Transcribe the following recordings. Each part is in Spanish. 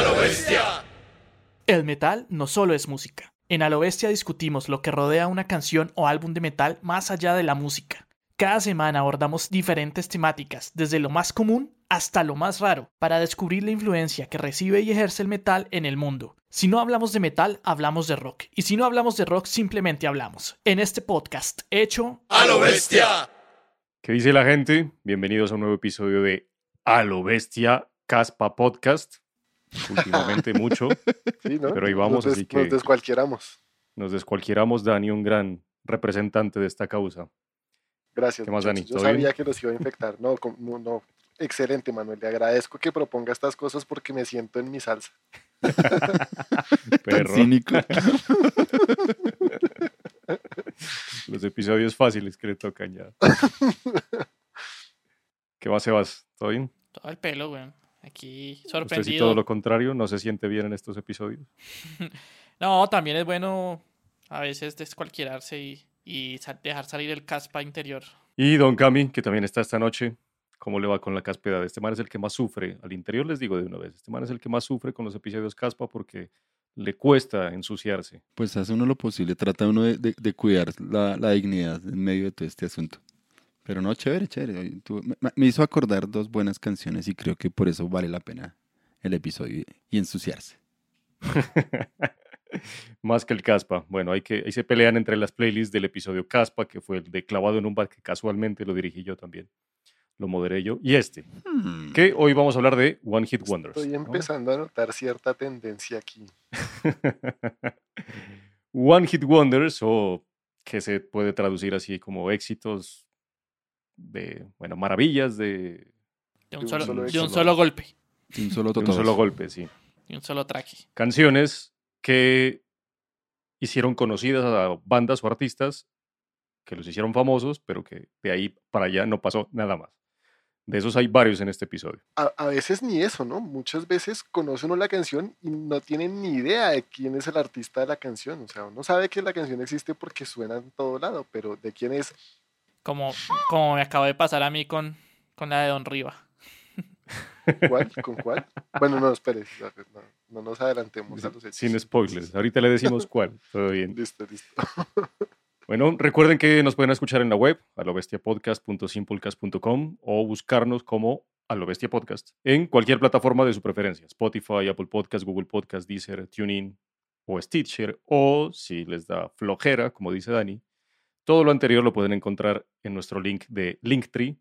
A lo bestia. El metal no solo es música. En A lo bestia discutimos lo que rodea una canción o álbum de metal más allá de la música. Cada semana abordamos diferentes temáticas, desde lo más común hasta lo más raro, para descubrir la influencia que recibe y ejerce el metal en el mundo. Si no hablamos de metal, hablamos de rock. Y si no hablamos de rock, simplemente hablamos. En este podcast, hecho A lo bestia. ¿Qué dice la gente? Bienvenidos a un nuevo episodio de A lo Bestia Caspa Podcast. Últimamente mucho, Sí, ¿no? Pero ahí vamos, nos así que- Nos descualquieramos. nos descualquieramos. Dani, un gran representante de esta causa. Gracias. ¿Qué más. Dani? Yo ¿Todo sabía bien? que los iba a infectar. No, no, no. Excelente, Manuel. Le agradezco que proponga estas cosas porque me siento en mi salsa. Perro. Cínico. Los episodios fáciles que le tocan ya. ¿Qué más, Sebas? ¿Todo bien? todo el pelo, weón. Aquí Usted sí sorprendido. todo lo contrario, no se siente bien en estos episodios. No, también es bueno a veces descualquierarse y, dejar salir el caspa interior. Y Don Cami, que también está esta noche. ¿Cómo le va con la caspedad? Este man es el que más sufre. Al interior les digo de una vez, este man es el que más sufre con los episodios caspa porque le cuesta ensuciarse. Pues hace uno lo posible, trata uno de, de- de cuidar la, la dignidad en medio de todo este asunto. Pero no, chévere, chévere. Me, me hizo acordar dos buenas canciones y creo que por eso vale la pena el episodio y, ensuciarse. Más que el caspa. Bueno, hay que, ahí se pelean entre las playlists del episodio caspa, que fue el de Clavado en un bar, que casualmente lo dirigí yo también. Lo moderé yo. Y este, Hmm. que hoy vamos a hablar de One Hit Wonders. Estoy ¿no? empezando a notar cierta tendencia aquí. One Hit Wonders, o que se puede traducir así como éxitos de, bueno, maravillas de, De un, De un solo, solo de un solo golpe. De un solo de un solo golpe, sí. De un solo traje. Canciones que hicieron conocidas a bandas o artistas, que los hicieron famosos, pero que de ahí para allá no pasó nada más. De esos hay varios en este episodio. A, a veces ni eso, ¿no? Muchas veces conoce uno la canción y no tiene ni idea de quién es el artista de la canción. O sea, uno sabe que la canción existe porque suena en todo lado, pero de quién es. Como, como me acaba de pasar a mí con, con la de Don Riva. ¿Cuál? ¿Con cuál? Bueno, no, espere. No, no nos adelantemos a los hechos. Sin spoilers. Ahorita le decimos cuál. Todo bien. Listo, listo. Bueno, recuerden que nos pueden escuchar en la web, alobestiapodcast.simplecast.com o buscarnos como Alobestia Podcast en cualquier plataforma de su preferencia. Spotify, Apple Podcast, Google Podcast, Deezer, TuneIn o Stitcher. O si les da flojera, como dice Dani, todo lo anterior lo pueden encontrar en nuestro link de Linktree,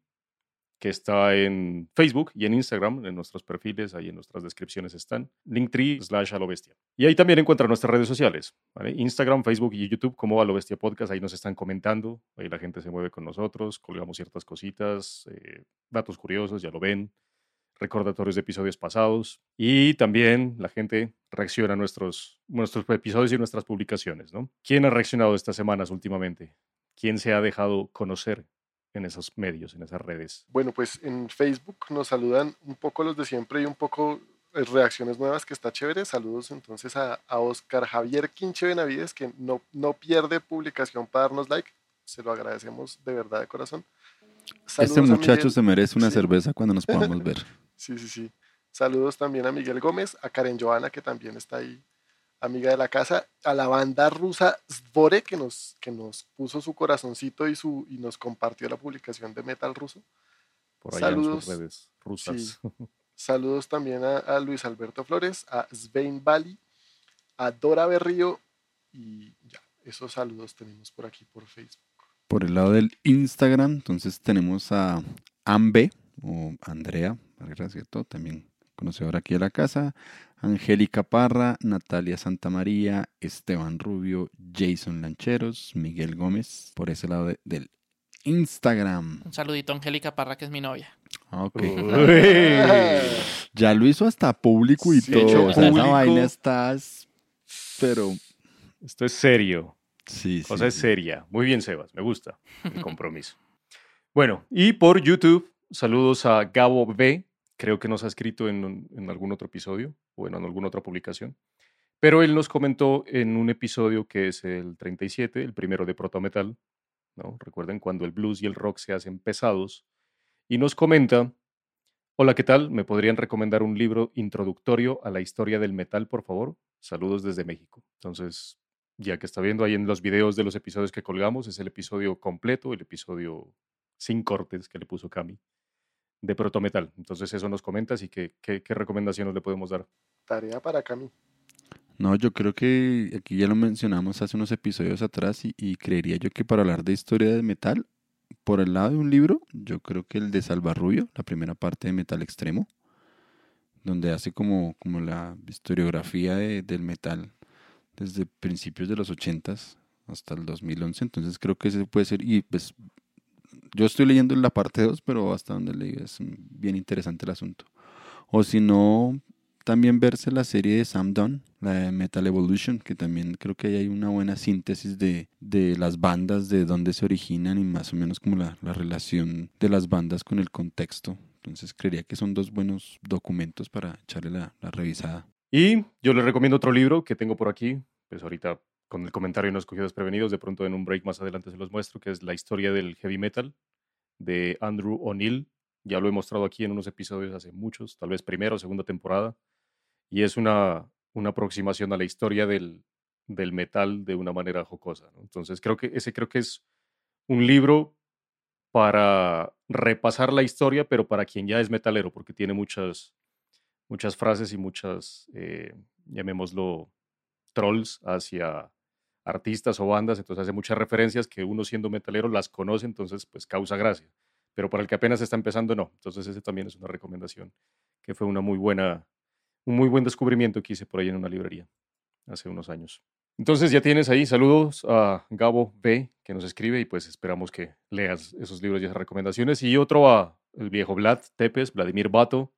que está en Facebook y en Instagram, en nuestros perfiles, ahí en nuestras descripciones están. Linktree slash Alobestia. Y ahí también encuentran nuestras redes sociales. Instagram, Facebook y YouTube como Alobestia Podcast, ahí nos están comentando, ahí la gente se mueve con nosotros, colgamos ciertas cositas, eh, datos curiosos, ya lo ven, recordatorios de episodios pasados y también la gente reacciona a nuestros, nuestros episodios y nuestras publicaciones, ¿no? ¿Quién ha reaccionado estas semanas últimamente? ¿Quién se ha dejado conocer en esos medios, en esas redes? Bueno, pues en Facebook nos saludan un poco los de siempre y un poco eh, reacciones nuevas, que está chévere. Saludos entonces a, a Oscar Javier Quinche Benavides, que no, no pierde publicación para darnos like. Se lo agradecemos de verdad de corazón. Este Saludos a muchacho se merece una Sí. cerveza cuando nos podamos ver. Sí, sí, sí. Saludos también a Miguel Gómez, a Karen Joana, que también está ahí, amiga de la casa, a la banda rusa Svore, que nos, que nos puso su corazoncito y, su, y nos compartió la publicación de Metal Ruso. Por allá en Saludos. sus redes rusas. Saludos también a, a Luis Alberto Flores, a Svein Bali, a Dora Berrío y ya, esos saludos tenemos por aquí por Facebook. Por el lado del Instagram, entonces tenemos a Ambe, o Andrea, Vargas, ¿cierto? También conocedora aquí de la casa. Angélica Parra, Natalia Santamaría, Esteban Rubio, Jason Lancheros, Miguel Gómez, por ese lado de- del Instagram. Un saludito a Angélica Parra, que es mi novia. Ah, Ok. Ya lo hizo hasta público y Sí, todo. hecho O sea, esa público. vaina estás. Pero. Esto es serio. Sí, sí. Cosa es sí. seria. Muy bien, Sebas. Me gusta el compromiso. Bueno, y por YouTube, saludos a Gabo B. Creo que nos ha escrito en, en algún otro episodio o en alguna otra publicación. Pero él nos comentó en un episodio que es el 37, el primero de Proto Metal. ¿no? Recuerden cuando el blues y el rock se hacen pesados. Y nos comenta Hola, ¿qué tal? ¿Me podrían recomendar un libro introductorio a la historia del metal, por favor? Saludos desde México. Entonces, ya que está viendo ahí en los videos de los episodios que colgamos, es el episodio completo, el episodio sin cortes que le puso Cami de Protometal. Entonces, eso nos comentas y qué, qué, qué recomendaciones le podemos dar. Tarea para Cami. No, yo creo que aquí ya lo mencionamos hace unos episodios atrás y, y creería yo que para hablar de historia del metal, por el lado de un libro, yo creo que el de Salvarrubio, la primera parte de Metal Extremo, donde hace como, como la historiografía de- del metal desde principios de los 80s hasta el 2011. Entonces creo que ese puede ser, y pues yo estoy leyendo la parte 2, pero hasta donde leí es bien interesante el asunto. O si no, también verse la serie de Sam Dunn, la de Metal Evolution, que también creo que ahí hay una buena síntesis de, de las bandas, de dónde se originan y más o menos como la, la relación de las bandas con el contexto. Entonces creería que son dos buenos documentos para echarle la, la revisada. Y yo les recomiendo otro libro que tengo por aquí, pues ahorita con el comentario no escogido desprevenidos, de pronto en un break más adelante se los muestro, que es La historia del heavy metal de Andrew O'Neill. Ya lo he mostrado aquí en unos episodios hace muchos, tal vez primera o segunda temporada. Y es una, una aproximación a la historia del, del metal de una manera jocosa. Entonces creo que ese creo que es un libro para repasar la historia, pero para quien ya es metalero, porque tiene muchas, muchas frases y muchas, eh, llamémoslo, trolls hacia artistas o bandas, entonces hace muchas referencias que uno siendo metalero las conoce, entonces pues causa gracia. Pero para el que apenas está empezando, no. Entonces ese también es una recomendación, que fue una muy buena, un muy buen descubrimiento que hice por ahí en una librería hace unos años. Entonces ya tienes ahí, saludos a Gabo B, que nos escribe y pues esperamos que leas esos libros y esas recomendaciones. Y otro a el viejo Vlad Tepes, Vladimir Bato,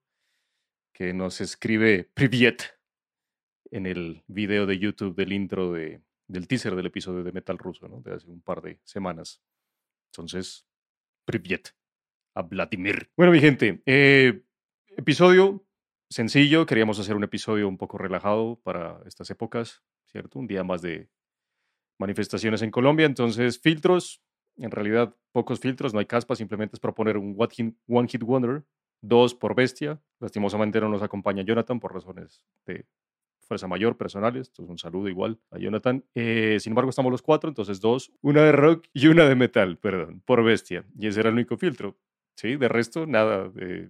que nos escribe Priviet en el video de YouTube del intro de, del teaser del episodio de Metal Ruso, ¿no? De hace un par de semanas. Entonces, Priviet a Vladimir. Bueno, mi gente, eh, episodio sencillo. Queríamos hacer un episodio un poco relajado para estas épocas, ¿cierto? Un día más de manifestaciones en Colombia. Entonces, filtros. En realidad, pocos filtros, no hay caspa, simplemente es proponer un one hit wonder, dos por bestia. Lastimosamente no nos acompaña Jonathan por razones de fuerza mayor, personales. Entonces, un saludo igual a Jonathan. Eh, sin embargo, estamos los cuatro, entonces dos, una de rock y una de metal, perdón, por bestia. Y ese era el único filtro. Sí, de resto, nada. eh,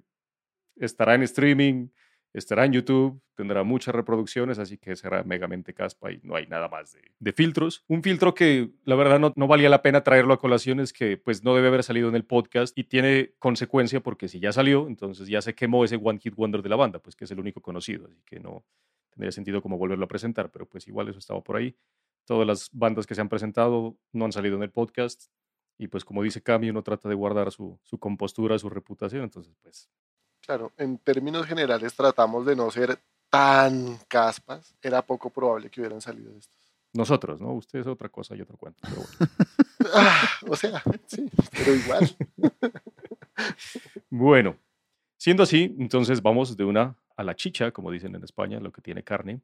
estará en streaming, estará en YouTube, tendrá muchas reproducciones, así que será megamente caspa y no hay nada más de, filtros. Un filtro que la verdad no, no valía la pena traerlo a colación es que pues no debe haber salido en el podcast y tiene consecuencia porque si ya salió, entonces ya se quemó ese One Hit Wonder de la banda, pues que es el único conocido, así que no tendría sentido como volverlo a presentar, pero pues igual eso estaba por ahí. Todas las bandas que se han presentado no han salido en el podcast y pues como dice Cami, uno trata de guardar su, su compostura, su reputación, entonces pues Claro, en términos generales tratamos de no ser tan caspas. Era poco probable que hubieran salido de estos. nosotros, ¿no? Ustedes otra cosa y otro cuento. Pero bueno. Ah, o sea, sí, pero igual. Bueno, siendo así, entonces vamos de una a la chicha, como dicen en España, lo que tiene carne.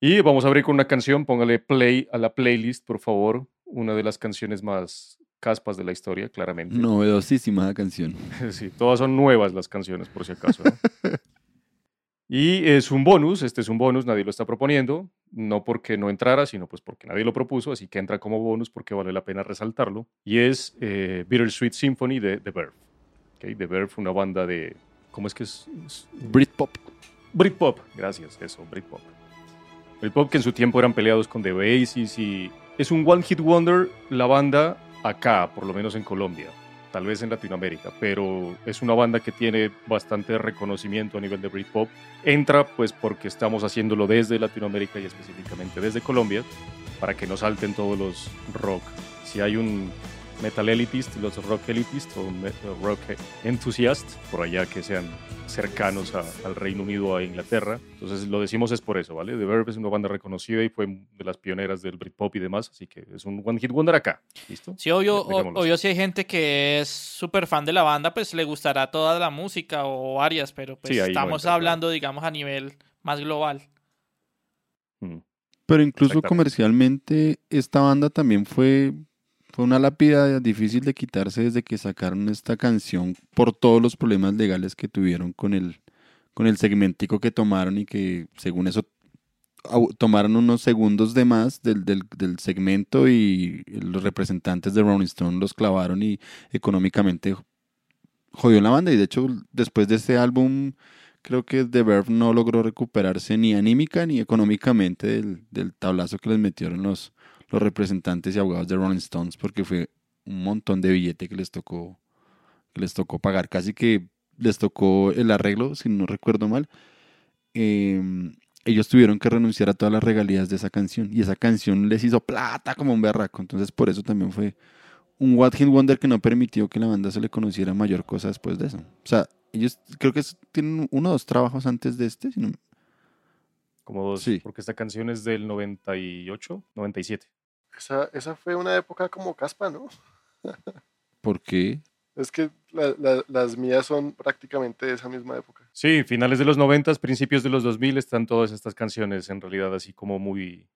Y vamos a abrir con una canción, póngale play a la playlist, por favor. Una de las canciones más caspas de la historia, claramente. Novedosísima la canción. Sí, todas son nuevas las canciones, por si acaso. ¿no? y es un bonus, este es un bonus, nadie lo está proponiendo, no porque no entrara, sino pues porque nadie lo propuso, así que entra como bonus porque vale la pena resaltarlo. Y es eh, Bittersweet Symphony de The Verve. ¿ok? The Verve, una banda de... ¿Cómo es que es? es Britpop. Britpop, gracias, eso, Britpop. Britpop que en su tiempo eran peleados con The Oasis y es un one hit wonder la banda acá, por lo menos en Colombia, tal vez en Latinoamérica, pero es una banda que tiene bastante reconocimiento a nivel de Britpop. Entra pues porque estamos haciéndolo desde Latinoamérica y específicamente desde Colombia, para que no salten todos los rock. Si hay un metal elitist, los rock elitist o rock enthusiast, por allá que sean cercanos a- al Reino Unido o a Inglaterra. Entonces lo decimos es por eso, ¿vale? The Verve es una banda reconocida y fue de las pioneras del Britpop y demás, así que es un one hit wonder acá, ¿listo? Sí, obvio, o- obvio si hay gente que es súper fan de la banda, pues le gustará toda la música o varias, pero pues Sí, ahí no estamos entra, claro. hablando, digamos, a nivel más global. Mm. Pero incluso comercialmente, esta banda también fue Fue una lápida difícil de quitarse desde que sacaron esta canción por todos los problemas legales que tuvieron con el, con el segmentico que tomaron y que según eso tomaron unos segundos de más del, del, del segmento y los representantes de Rolling Stone los clavaron y económicamente jodió la banda. Y de hecho después de este álbum creo que The Verve no logró recuperarse ni anímica ni económicamente del, del tablazo que les metieron los, los representantes y abogados de Rolling Stones porque fue un montón de billete que les tocó que les tocó pagar casi que les tocó el arreglo si no recuerdo mal eh, ellos tuvieron que renunciar a todas las regalías de esa canción y esa canción les hizo plata como un berraco entonces por eso también fue un What Hit Wonder que no permitió que la banda se le conociera mayor cosa después de eso o sea ellos creo que tienen uno o dos trabajos antes de este Como dos, Sí. porque esta canción es del 98, 97. Esa, esa fue una época como caspa, ¿no? ¿por qué? Es que la- la- las mías son prácticamente de esa misma época. Sí, finales de los 90, principios de los 2000 están todas estas canciones en realidad así como muy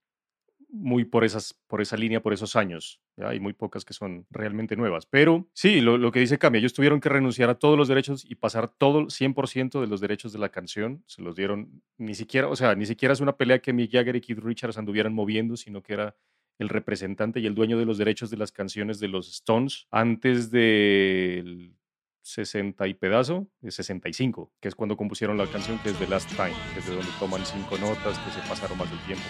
muy por esas por esa línea, por esos años. ¿ya? Hay muy pocas que son realmente nuevas, pero sí, lo, lo que dice Cami, ellos tuvieron que renunciar a todos los derechos y pasar todo 100% de los derechos de la canción, se los dieron ni siquiera, o sea, ni siquiera es una pelea que Mick Jagger y Keith Richards anduvieran moviendo, sino que era el representante y el dueño de los derechos de las canciones de los Stones antes del 60 y pedazo, de 65, que es cuando compusieron la canción que es The Last Time, que es de donde toman cinco notas que se pasaron más del tiempo.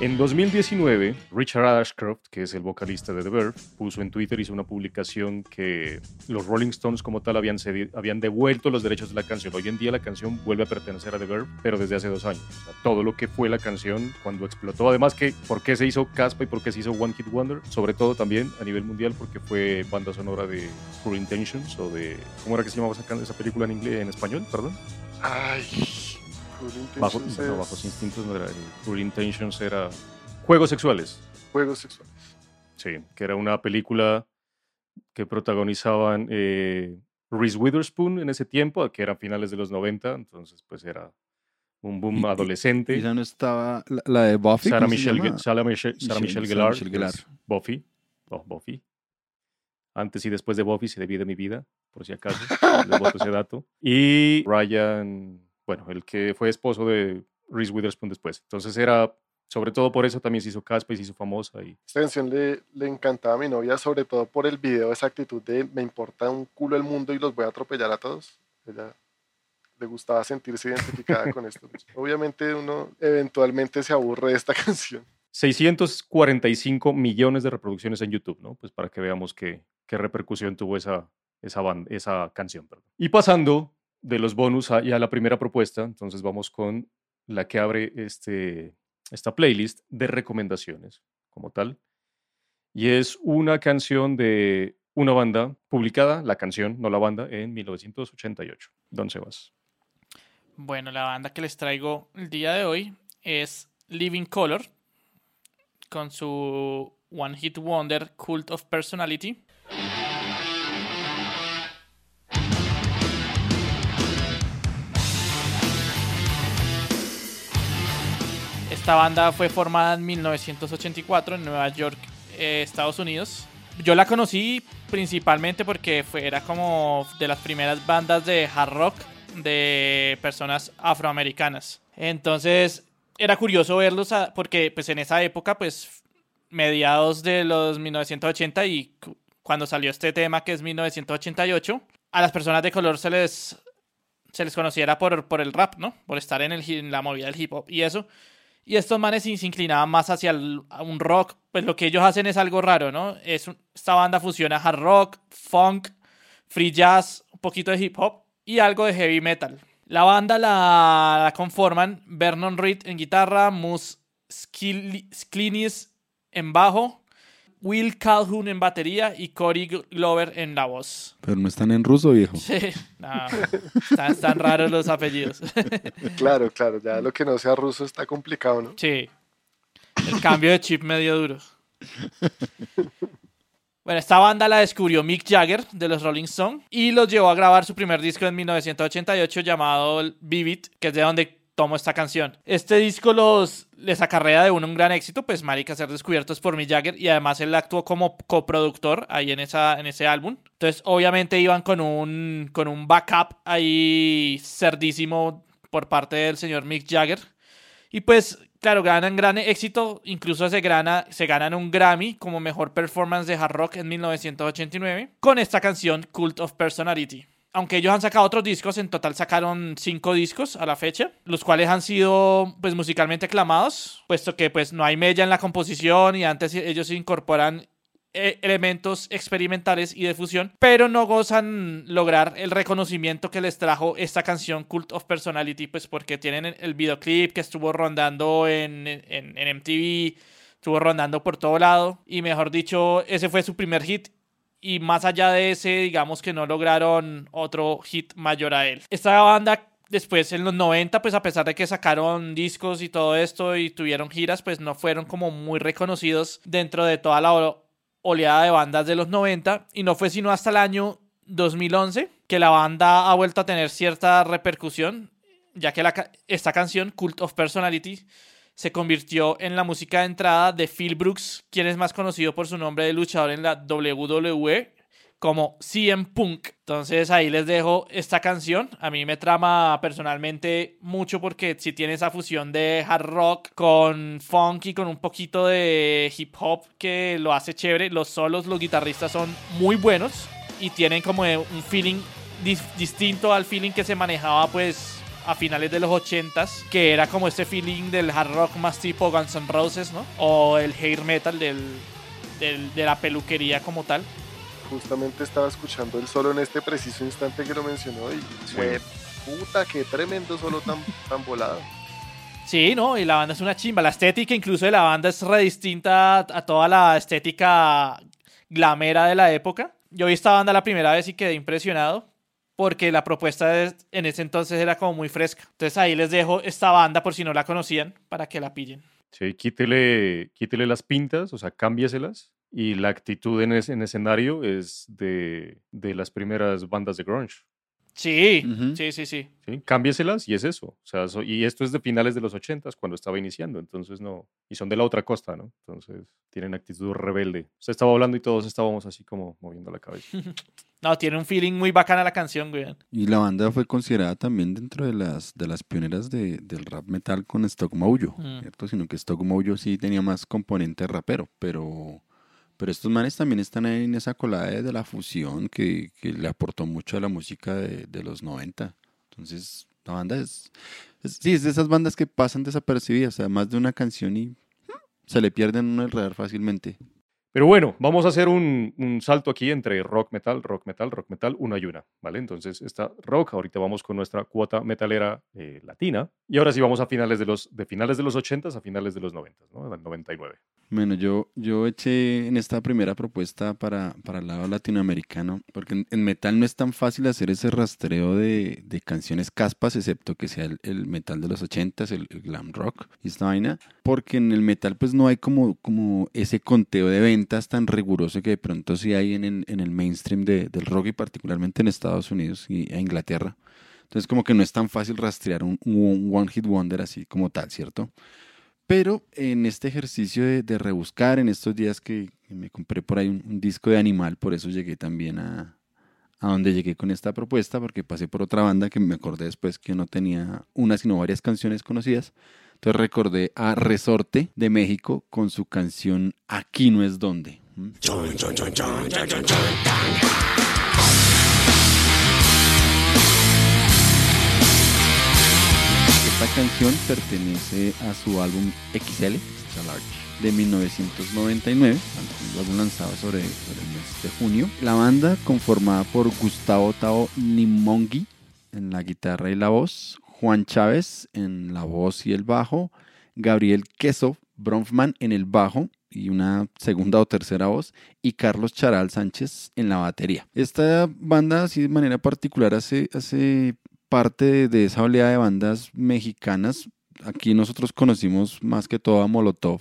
En 2019, Richard Ashcroft, que es el vocalista de The Verve, puso en Twitter, hizo una publicación que los Rolling Stones como tal habían, cedi- habían devuelto los derechos de la canción. Hoy en día la canción vuelve a pertenecer a The Verve, pero desde hace dos años. O sea, todo lo que fue la canción cuando explotó, además que por qué se hizo Caspa y por qué se hizo One Hit Wonder, sobre todo también a nivel mundial porque fue banda sonora de Pure Intentions o de... ¿Cómo era que se llamaba esa, esa película en inglés, en español? Perdón. Ay, Cruel Bajo, no, Bajos Instintos no era... el Pure Intentions era... Juegos sexuales. juegos sexuales. Sí, que era una película que protagonizaban eh, Reese Witherspoon en ese tiempo, que eran finales de los 90, entonces pues era un boom adolescente. ¿Y ya no estaba la, la de Buffy? Sarah ¿cómo se Michelle, Sarah Michelle, Sarah Michelle- Michelle Gellar, Michelle Gellar. Buffy, oh, Buffy. Antes y después de Buffy se divide mi vida, por si acaso, les boto ese dato. Y Ryan, bueno, el que fue esposo de Reese Witherspoon después. Entonces era, sobre todo por eso también se hizo caspa y se hizo famosa. Y Esta canción le, le encantaba a mi novia, sobre todo por el video, esa actitud de me importa un culo el mundo y los voy a atropellar a todos. Ella le gustaba sentirse identificada con esto. Obviamente uno eventualmente se aburre de esta canción. 645 millones de reproducciones en YouTube, ¿no? Pues para que veamos qué, qué repercusión tuvo esa, esa, ban- esa canción. perdón. Y pasando de los bonus a, a la primera propuesta, entonces vamos con la que abre este, esta playlist de recomendaciones como tal. Y es una canción de una banda publicada, la canción, no la banda, en 1988. Don Sebas. Bueno, la banda que les traigo el día de hoy es Living Color con su One Hit Wonder Cult of Personality. Esta banda fue formada en 1984 en Nueva York, eh, Estados Unidos. Yo la conocí principalmente porque fue, era como de las primeras bandas de hard rock de personas afroamericanas. Entonces era curioso verlos a- porque pues en esa época pues mediados de los 1980 y cu- cuando salió este tema que es 1988 a las personas de color se les se les conociera por, por el rap, ¿no? Por estar en, el, en la movida del hip hop y eso. Y estos manes se inclinaban más hacia un rock. Pues lo que ellos hacen es algo raro, ¿no? Es un- esta banda fusiona hard rock, funk, free jazz, un poquito de hip hop y algo de heavy metal. La banda la, la conforman Vernon Reed en guitarra, Moose Sklinis en bajo, Will Calhoun en batería y Cory Glover en la voz. Pero no están en ruso, viejo. Sí, no, están, están raros los apellidos. Claro, claro, ya lo que no sea ruso está complicado, ¿no? Sí. El cambio de chip medio duro. Bueno, esta banda la descubrió Mick Jagger de los Rolling Stones y los llevó a grabar su primer disco en 1988 llamado Vivid, que es de donde tomo esta canción. Este disco los les acarrea de uno un gran éxito, pues marica ser descubiertos por Mick Jagger y además él actuó como coproductor ahí en esa en ese álbum. Entonces, obviamente iban con un con un backup ahí cerdísimo por parte del señor Mick Jagger. Y pues, claro, ganan gran éxito, incluso se, ganan un Grammy como mejor performance de hard rock en 1989 con esta canción Cult of Personality. Aunque ellos han sacado otros discos, en total sacaron cinco discos a la fecha, los cuales han sido pues musicalmente aclamados, puesto que pues no hay mella en la composición y antes ellos incorporan elementos experimentales y de fusión, pero no gozan lograr el reconocimiento que les trajo esta canción Cult of Personality, pues porque tienen el videoclip que estuvo rondando en, en, en MTV, estuvo rondando por todo lado y mejor dicho, ese fue su primer hit y más allá de ese, digamos que no lograron otro hit mayor a él. Esta banda después en los 90, pues a pesar de que sacaron discos y todo esto y tuvieron giras, pues no fueron como muy reconocidos dentro de toda la oleada de bandas de los 90 y no fue sino hasta el año 2011 que la banda ha vuelto a tener cierta repercusión, ya que esta canción, Cult of Personality, se convirtió en la música de entrada de Phil Brooks, quien es más conocido por su nombre de luchador en la WWE como CM Punk. Entonces ahí les dejo esta canción. A mí me trama personalmente mucho porque si tiene esa fusión de hard rock con funk y con un poquito de hip hop que lo hace chévere. Los solos, los guitarristas son muy buenos y tienen como un feeling distinto al feeling que se manejaba pues a finales de los 80s, que era como este feeling del hard rock más tipo Guns N' Roses, ¿no? O el hair metal del, de la peluquería como tal. Justamente estaba escuchando el solo en este preciso instante que lo mencionó y fue puta, qué tremendo solo tan, tan volado. Sí, no, y la banda es una chimba. La estética incluso de la banda es re distinta a toda la estética glamera de la época. Yo vi esta banda la primera vez y quedé impresionado porque la propuesta en ese entonces era como muy fresca. Entonces ahí les dejo esta banda por si no la conocían para que la pillen. Sí, quítele, quítele las pintas, o sea, cámbieselas. Y la actitud en, en escenario es de, de las primeras bandas de grunge. Sí, sí, sí, sí, sí. Cámbieselas y es eso. O sea, y esto es de finales de los ochentas, cuando estaba iniciando. Entonces, no. Y son de la otra costa, ¿no? Entonces, tienen actitud rebelde. Se estaba hablando y todos estábamos así como moviendo la cabeza. no, tiene un feeling muy bacana la canción, güey. Y la banda fue considerada también dentro de las, de las pioneras de, del rap metal con Stock Mojo, mm. ¿cierto? Sino que Stock Mojo sí tenía más componente rapero, pero pero estos manes también están en esa colada de la fusión que, que le aportó mucho a la música de, de, los 90. Entonces, la banda es, Sí, es de esas bandas que pasan desapercibidas. O sea, más de una canción y se le pierden un radar fácilmente. Pero bueno, vamos a hacer un, salto aquí entre rock metal, rock metal, rock metal, una y una, ¿vale? Entonces está rock, ahorita vamos con nuestra cuota metalera eh, latina y ahora sí vamos a finales de los, de finales de los 80 a finales de los 90, ¿no? Del 99. Bueno, yo, yo eché en esta primera propuesta para, para el lado latinoamericano, porque en, metal no es tan fácil hacer ese rastreo de, de canciones caspas, excepto que sea el, metal de los 80 el, el, glam rock y esta vaina, porque en el metal pues no hay como, como ese conteo de tan riguroso que de pronto sí hay en, el mainstream de, del rock y particularmente en Estados Unidos y Inglaterra. Entonces como que no es tan fácil rastrear un, One Hit Wonder así como tal, ¿cierto? Pero en este ejercicio de, rebuscar, en estos días que me compré por ahí un, disco de Animal, por eso llegué también a, a donde llegué con esta propuesta, porque pasé por otra banda que me acordé después que no tenía una sino varias canciones conocidas. Entonces recordé a Resorte de México con su canción Aquí no es donde. Esta canción pertenece a su álbum XL, de 1999, un álbum lanzado sobre, sobre, el mes de junio. La banda, conformada por Gustavo Tao Nimongi en la guitarra y la voz, Juan Chávez en la voz y el bajo, Gabriel Queso Bronfman en el bajo y una segunda o tercera voz, y Carlos Charal Sánchez en la batería. Esta banda, así de manera particular, hace, hace parte de, esa oleada de bandas mexicanas. Aquí nosotros conocimos más que todo a Molotov,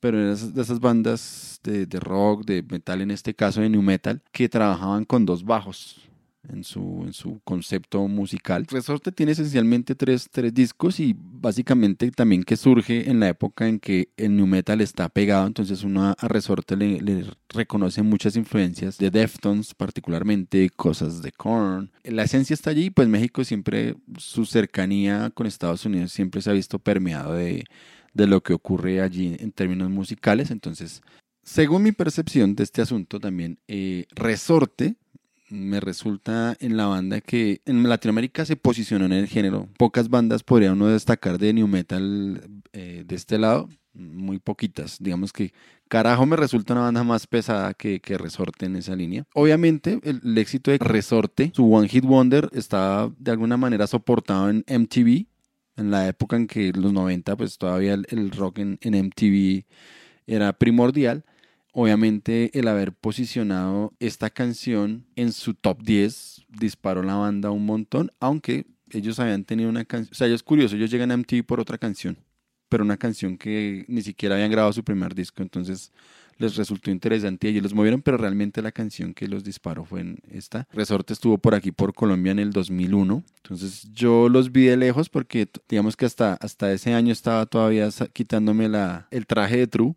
pero de esas bandas de, de rock, de metal, en este caso de new metal, que trabajaban con dos bajos en su, en su concepto musical. Resorte tiene esencialmente tres, tres discos y básicamente también que surge en la época en que el new metal está pegado, entonces uno a Resorte le, le reconoce muchas influencias de Deftones particularmente, cosas de Korn. La esencia está allí, pues México siempre, su cercanía con Estados Unidos siempre se ha visto permeado de, de lo que ocurre allí en términos musicales, entonces según mi percepción de este asunto también, eh, Resorte me resulta en la banda que en Latinoamérica se posicionó en el género. Pocas bandas podría uno destacar de New Metal eh, de este lado, muy poquitas. Digamos que Carajo me resulta una banda más pesada que, que Resorte en esa línea. Obviamente el, éxito de Resorte, su One Hit Wonder, estaba de alguna manera soportado en MTV, en la época en que los 90 pues todavía el, rock en MTV era primordial obviamente el haber posicionado esta canción en su top 10 disparó la banda un montón, aunque ellos habían tenido una canción, o sea, es curioso, ellos llegan a MTV por otra canción, pero una canción que ni siquiera habían grabado su primer disco, entonces les resultó interesante y ellos los movieron, pero realmente la canción que los disparó fue en esta. Resorte estuvo por aquí por Colombia en el 2001, entonces yo los vi de lejos porque digamos que hasta, hasta ese año estaba todavía quitándome la, el traje de True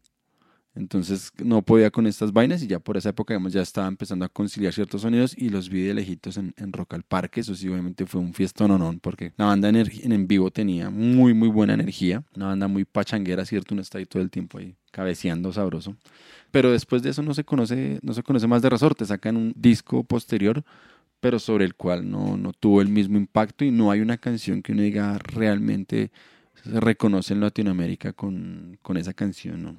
entonces no podía con estas vainas y ya por esa época digamos, ya estaba empezando a conciliar ciertos sonidos y los vi de lejitos en, en Rock al Parque. Eso sí, obviamente fue un fiestón no porque la banda en, en vivo tenía muy, muy buena energía. Una banda muy pachanguera, ¿cierto? Uno está ahí todo el tiempo ahí cabeceando sabroso. Pero después de eso no se conoce, no se conoce más de Resorte. Sacan un disco posterior pero sobre el cual no, no tuvo el mismo impacto y no hay una canción que uno diga realmente se reconoce en Latinoamérica con, con esa canción. ¿no?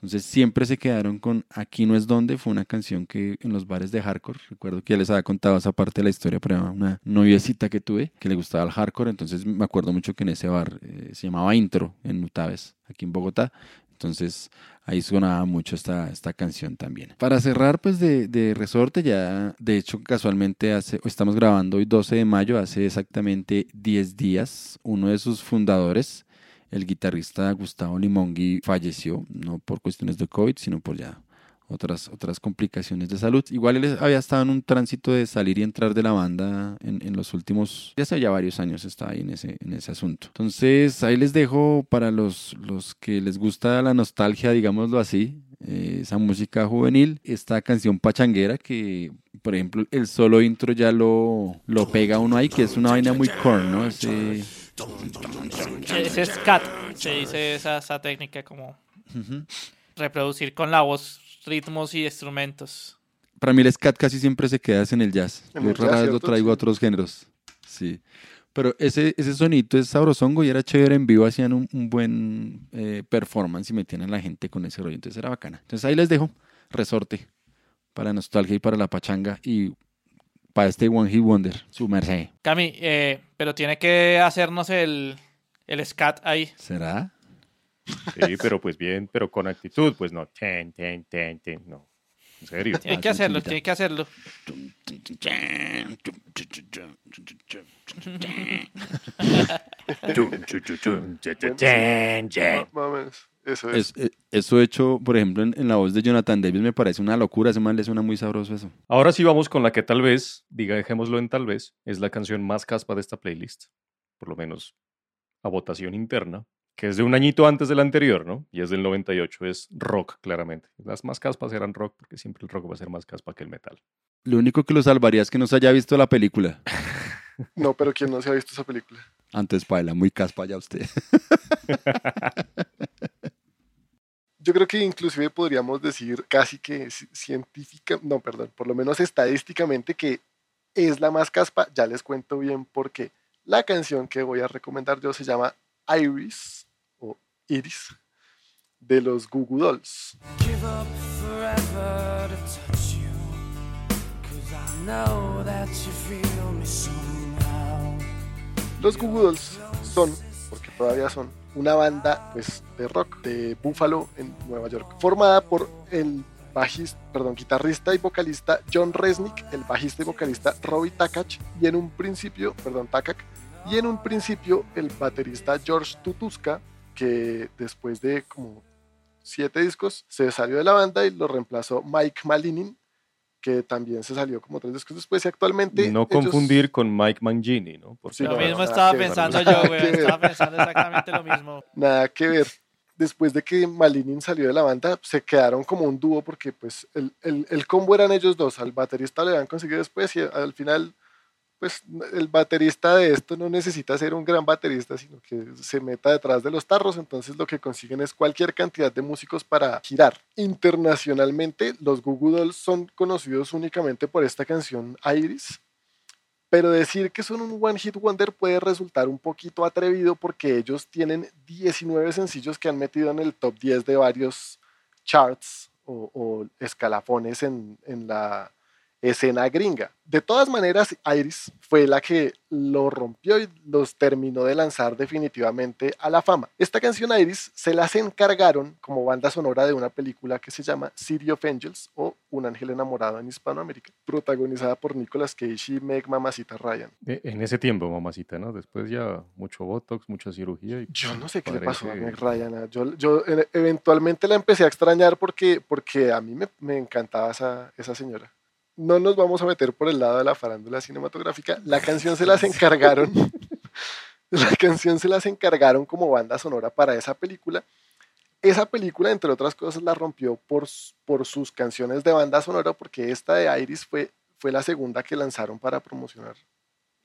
Entonces siempre se quedaron con Aquí no es donde, fue una canción que en los bares de hardcore, recuerdo que ya les había contado esa parte de la historia, pero una noviecita que tuve que le gustaba el hardcore, entonces me acuerdo mucho que en ese bar eh, se llamaba Intro, en Utaves, aquí en Bogotá. Entonces ahí sonaba mucho esta, esta canción también. Para cerrar pues de, de Resorte, ya de hecho casualmente hace, estamos grabando hoy 12 de mayo, hace exactamente 10 días, uno de sus fundadores, el guitarrista Gustavo Limongui falleció, no por cuestiones de COVID, sino por ya otras, otras complicaciones de salud. Igual él había estado en un tránsito de salir y entrar de la banda en, en los últimos, ya hace ya varios años está ahí en ese, en ese asunto. Entonces ahí les dejo para los, los que les gusta la nostalgia, digámoslo así, eh, esa música juvenil, esta canción pachanguera que, por ejemplo, el solo intro ya lo, lo pega uno ahí, que es una vaina muy corn, ¿no? Ese ese es cat, se dice esa, esa técnica como reproducir con la voz ritmos y instrumentos. Para mí el scat casi siempre se queda en el jazz. En Yo el rara jazz, vez lo traigo a otros géneros. Sí. Pero ese, ese sonito es sabrosongo y era chévere en vivo, hacían un, un buen eh, performance y metían a la gente con ese rollo, entonces era bacana. Entonces ahí les dejo resorte para nostalgia y para la pachanga y para este One Hit Wonder, su merced. Cami, eh, pero tiene que hacernos el, el scat ahí. ¿Será? Sí, pero pues bien, pero con actitud, pues no. Ten, ten, ten, ten, no. En serio. Tiene Ah, que hacerlo, tiene que hacerlo. Ma- más o menos. Eso es. Es- eh, eso hecho, por ejemplo, en, en la voz de Jonathan Davis me parece una locura, ese man le suena muy sabroso eso. Ahora sí vamos con la que tal vez, diga dejémoslo en tal vez, es la canción más caspa de esta playlist. Por lo menos a votación interna, que es de un añito antes del anterior, ¿no? Y es del 98, es rock, claramente. Las más caspas eran rock, porque siempre el rock va a ser más caspa que el metal. Lo único que lo salvaría es que no se haya visto la película. No, pero ¿quién no se ha visto esa película? Antes, Paila, muy caspa ya usted. Yo creo que inclusive podríamos decir casi que ci- científica, no, perdón, por lo menos estadísticamente que es la más caspa. Ya les cuento bien por qué. La canción que voy a recomendar yo se llama Iris o Iris de los Goo Goo Dolls. give up forever to touch you. Cause I know that you feel me somehow. Los Goo Goo Dolls son, porque todavía son, una banda pues, de rock de Buffalo en Nueva York, formada por el bajista, perdón, guitarrista y vocalista John Resnick, el bajista y vocalista Robbie Takach y en un principio, perdón, Takak, y en un principio el baterista George Tutuska, que después de como siete discos se salió de la banda y lo reemplazó Mike Malinin, que también se salió como tres discos después y actualmente... No ellos- confundir con Mike Mangini, ¿no? Porque Sí, Lo no, mismo estaba pensando yo, güey. Estaba pensando exactamente lo mismo. Nada que ver. Después de que Malinin salió de la banda, se quedaron como un dúo porque pues el, el, el combo eran ellos dos. Al baterista le habían conseguido después y al final pues el baterista de esto no necesita ser un gran baterista, sino que se meta detrás de los tarros, entonces lo que consiguen es cualquier cantidad de músicos para girar. Internacionalmente, los Goo Goo Dolls son conocidos únicamente por esta canción Iris, pero decir que son un One Hit Wonder puede resultar un poquito atrevido porque ellos tienen 19 sencillos que han metido en el top 10 de varios charts o, o escalafones en, en la escena gringa. De todas maneras, Iris fue la que lo rompió y los terminó de lanzar definitivamente a la fama. Esta canción Iris se las encargaron como banda sonora de una película que se llama City of Angels o Un ángel enamorado en Hispanoamérica, protagonizada por Nicolas Cage y Meg Mamacita Ryan. Eh, En ese tiempo, mamacita, ¿no? Después ya mucho Botox, mucha cirugía. Y Yo no sé qué le pasó a Meg Ryan. ah, Yo, yo eh, eventualmente la empecé a extrañar porque, porque a mí me, me encantaba esa, esa señora. No nos vamos a meter por el lado de la farándula cinematográfica. La canción se las encargaron. la canción se las encargaron como banda sonora para esa película. Esa película, entre otras cosas, la rompió por, por sus canciones de banda sonora, porque esta de Iris fue, fue la segunda que lanzaron para promocionar,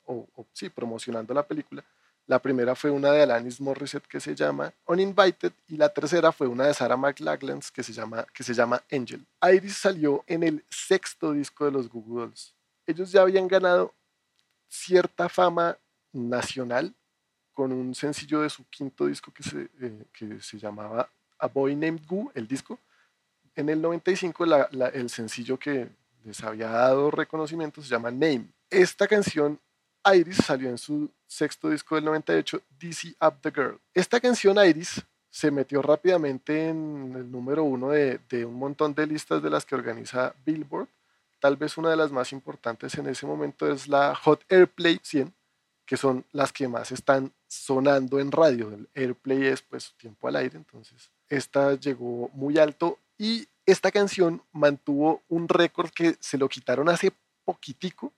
o, o sí, promocionando la película. La primera fue una de Alanis Morissette que se llama Uninvited y la tercera fue una de Sarah McLachlan que se llama, que se llama Angel. Iris salió en el sexto disco de los Goo Goo Dolls. Ellos ya habían ganado cierta fama nacional con un sencillo de su quinto disco que se, eh, que se llamaba A Boy Named Goo, el disco. En el 95 la- la- el sencillo que les había dado reconocimiento se llama Name. Esta canción Iris salió en su sexto disco del 98, DC Up the Girl. Esta canción Iris se metió rápidamente en el número uno de, de un montón de listas de las que organiza Billboard. Tal vez una de las más importantes en ese momento es la Hot Airplay 100, que son las que más están sonando en radio. El Airplay es pues tiempo al aire, entonces esta llegó muy alto y esta canción mantuvo un récord que se lo quitaron hace poquitico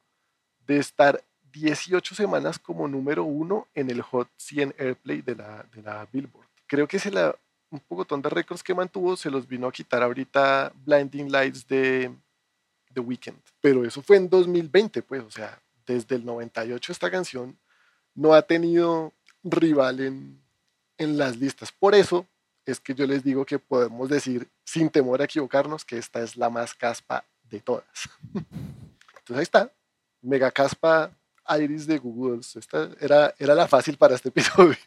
de estar 18 semanas como número uno en el Hot 100 Airplay de la, de la Billboard. Creo que se la, un pocotón de récords que mantuvo se los vino a quitar ahorita Blinding Lights de The Weeknd. Pero eso fue en 2020, pues, o sea, desde el 98 esta canción no ha tenido rival en, en las listas. Por eso es que yo les digo que podemos decir, sin temor a equivocarnos, que esta es la más caspa de todas. Entonces ahí está, mega caspa Iris de Google. Esta era, era la fácil para este episodio.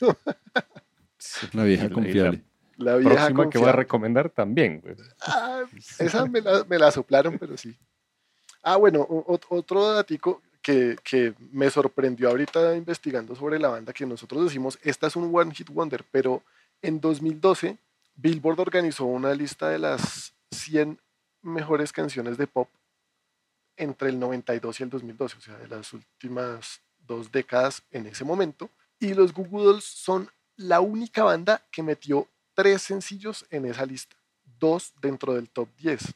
La vieja la- confiable. La vieja próxima que voy a confiable. recomendar también, güey. Ah, esa me la, me la soplaron, pero sí. Ah, bueno, otro datico que, que me sorprendió ahorita investigando sobre la banda, que nosotros decimos, esta es un One Hit Wonder, pero en 2012 Billboard organizó una lista de las 100 mejores canciones de pop entre el 92 y el 2012, o sea, de las últimas dos décadas en ese momento. Y los Goo Goo Dolls son la única banda que metió tres sencillos en esa lista, dos dentro del top 10.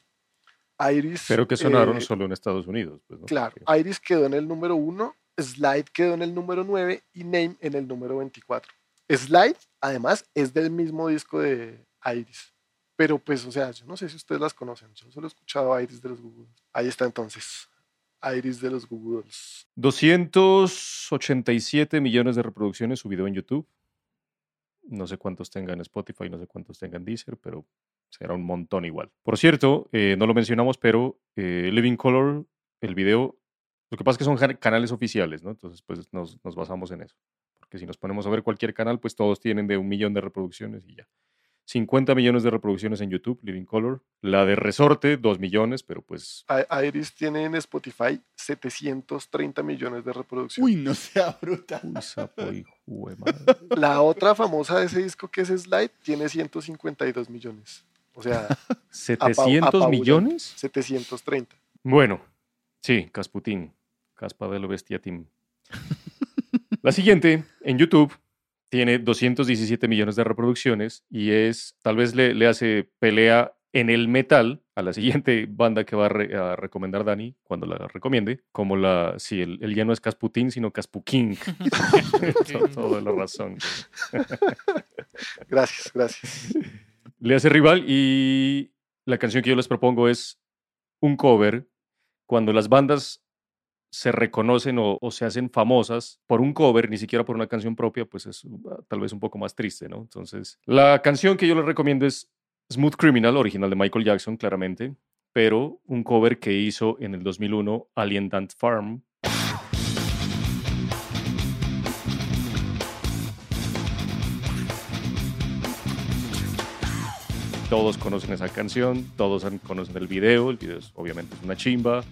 Iris. Pero que sonaron eh, solo en Estados Unidos. Pues, ¿no? Claro, Iris quedó en el número 1, Slide quedó en el número 9 y Name en el número 24. Slide, además, es del mismo disco de Iris. Pero pues, o sea, yo no sé si ustedes las conocen. Yo solo he escuchado a Iris de los Google. Ahí está entonces. Iris de los Googles. 287 millones de reproducciones su en YouTube. No sé cuántos tenga en Spotify, no sé cuántos tenga en Deezer, pero será un montón igual. Por cierto, eh, no lo mencionamos, pero eh, Living Color, el video, lo que pasa es que son canales oficiales, ¿no? Entonces, pues nos, nos basamos en eso. Porque si nos ponemos a ver cualquier canal, pues todos tienen de un millón de reproducciones y ya. 50 millones de reproducciones en YouTube, Living Color. La de Resorte, 2 millones, pero pues Iris tiene en Spotify 730 millones de reproducciones. Uy, no sea bruta. Uy, sapo, hijo de madre. La otra famosa de ese disco que es Slide tiene 152 millones. O sea, ¿700 apabullante. millones? 730. Bueno, sí, Casputín. Caspa de lo bestia team. La siguiente, en YouTube, tiene 217 millones de reproducciones y es, tal vez le, le hace pelea en el metal a la siguiente banda que va a, re- a recomendar Dani cuando la recomiende, como la, si el, el ya no es Casputín, sino. Todo- Toda la razón. Gracias, gracias. Le hace rival y la canción que yo les propongo es un cover cuando las bandas se reconocen o, o se hacen famosas por un cover, ni siquiera por una canción propia, pues es uh, tal vez un poco más triste, ¿no? Entonces, la canción que yo les recomiendo es Smooth Criminal, original de Michael Jackson, claramente, pero un cover que hizo en el 2001 Alien Dant Farm. Todos conocen esa canción, todos conocen el video, el video es, obviamente es una chimba.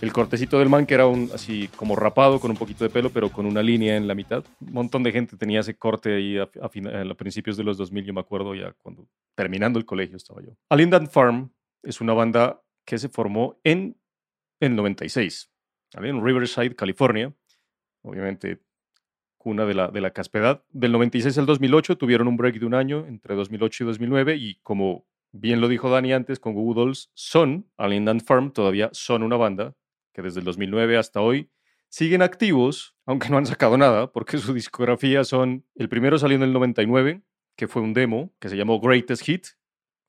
El cortecito del man que era un así como rapado con un poquito de pelo, pero con una línea en la mitad. Un montón de gente tenía ese corte ahí a, a a principios de los 2000, yo me acuerdo ya cuando terminando el colegio estaba yo. Alien Dant Farm es una banda que se formó en el 96, ¿vale? en Riverside, California. Obviamente cuna de la, de la caspedad. Del 96 al 2008 tuvieron un break de un año entre 2008 y 2009 y como bien lo dijo Dani antes con Google Dolls, son, Alien Dant Farm todavía son una banda que desde el 2009 hasta hoy siguen activos, aunque no han sacado nada, porque su discografía son, el primero salió en el 99, que fue un demo que se llamó Greatest Hit,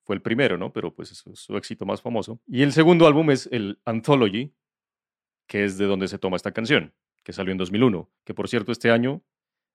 fue el primero, ¿no? Pero pues es su éxito más famoso. Y el segundo álbum es el Anthology, que es de donde se toma esta canción, que salió en 2001, que por cierto este año,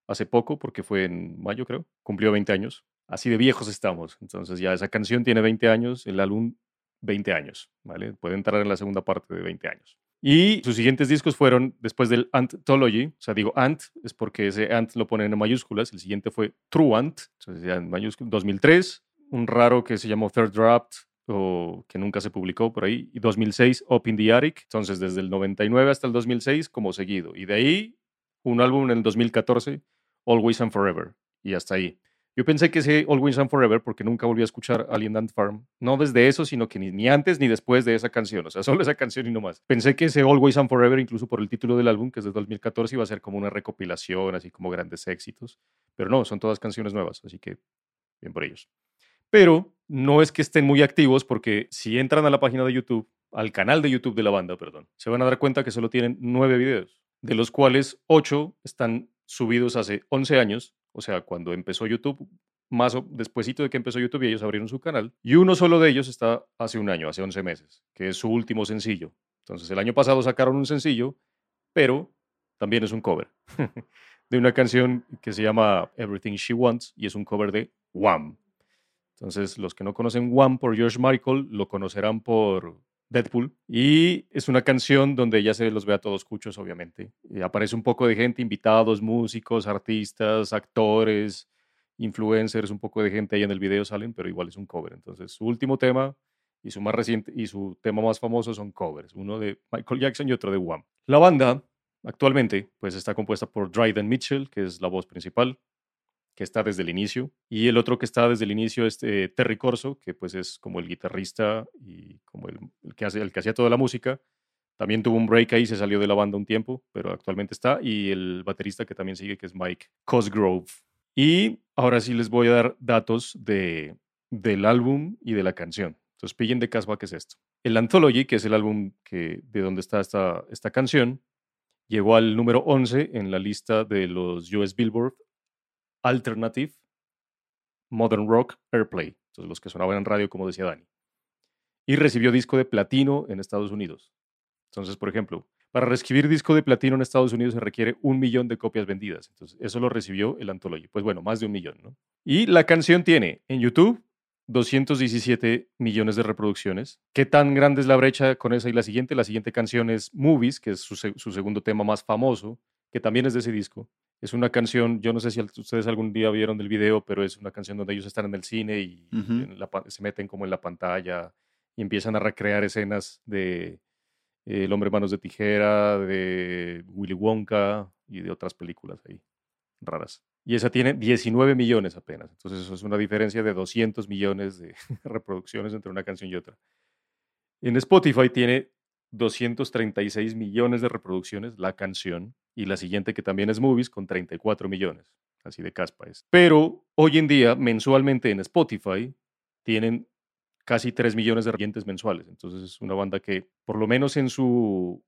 hace poco, porque fue en mayo creo, cumplió 20 años. Así de viejos estamos. Entonces ya esa canción tiene 20 años, el álbum 20 años, ¿vale? Puede entrar en la segunda parte de 20 años. Y sus siguientes discos fueron después del Anthology, o sea, digo Ant, es porque ese Ant lo ponen en mayúsculas, el siguiente fue True Ant, entonces en mayúsculas, 2003, un raro que se llamó Third Draft, o que nunca se publicó por ahí, y 2006 Up in the Attic, entonces desde el 99 hasta el 2006 como seguido, y de ahí un álbum en el 2014, Always and Forever, y hasta ahí. Yo pensé que ese Always and Forever, porque nunca volví a escuchar Alien Dant Farm, no desde eso, sino que ni, ni antes ni después de esa canción, o sea, solo esa canción y no más. Pensé que ese Always and Forever, incluso por el título del álbum, que es de 2014, iba a ser como una recopilación, así como grandes éxitos, pero no, son todas canciones nuevas, así que bien por ellos. Pero no es que estén muy activos, porque si entran a la página de YouTube, al canal de YouTube de la banda, perdón, se van a dar cuenta que solo tienen nueve videos, de los cuales ocho están subidos hace 11 años, o sea, cuando empezó YouTube, más o despuesito de que empezó YouTube y ellos abrieron su canal, y uno solo de ellos está hace un año, hace 11 meses, que es su último sencillo. Entonces, el año pasado sacaron un sencillo, pero también es un cover de una canción que se llama Everything She Wants y es un cover de Wham. Entonces, los que no conocen Wham por George Michael lo conocerán por Deadpool. Y es una canción donde ya se los ve a todos cuchos, obviamente. Y aparece un poco de gente, invitados, músicos, artistas, actores, influencers, un poco de gente ahí en el video salen, pero igual es un cover. Entonces, su último tema y su más reciente y su tema más famoso son covers, uno de Michael Jackson y otro de Wham. La banda actualmente pues está compuesta por Dryden Mitchell, que es la voz principal, que está desde el inicio, y el otro que está desde el inicio es eh, Terry Corso, que pues es como el guitarrista y como el, que hace, el que hacía toda la música. También tuvo un break ahí, se salió de la banda un tiempo, pero actualmente está. Y el baterista que también sigue, que es Mike Cosgrove. Y ahora sí les voy a dar datos de, del álbum y de la canción. Entonces, pillen de casba qué es esto. El Anthology, que es el álbum que, de donde está esta, esta canción, llegó al número 11 en la lista de los US Billboard Alternative Modern Rock Airplay, entonces los que sonaban en radio, como decía Dani. Y recibió disco de platino en Estados Unidos. Entonces, por ejemplo, para recibir disco de platino en Estados Unidos se requiere un millón de copias vendidas. Entonces, eso lo recibió el Anthology. Pues bueno, más de un millón, ¿no? Y la canción tiene en YouTube 217 millones de reproducciones. ¿Qué tan grande es la brecha con esa y la siguiente? La siguiente canción es Movies, que es su, se- su segundo tema más famoso, que también es de ese disco. Es una canción, yo no sé si ustedes algún día vieron el video, pero es una canción donde ellos están en el cine y en la se meten como en la pantalla y empiezan a recrear escenas de eh, El hombre manos de tijera, de Willy Wonka y de otras películas ahí raras. Y esa tiene 19 millones apenas. Entonces eso es una diferencia de 200 millones de reproducciones entre una canción y otra. En Spotify tiene 236 millones de reproducciones la canción y la siguiente que también es Movies con 34 millones. Así de caspa es. Pero hoy en día, mensualmente en Spotify, tienen casi 3 millones de oyentes mensuales. Entonces es una banda que, por lo menos en su,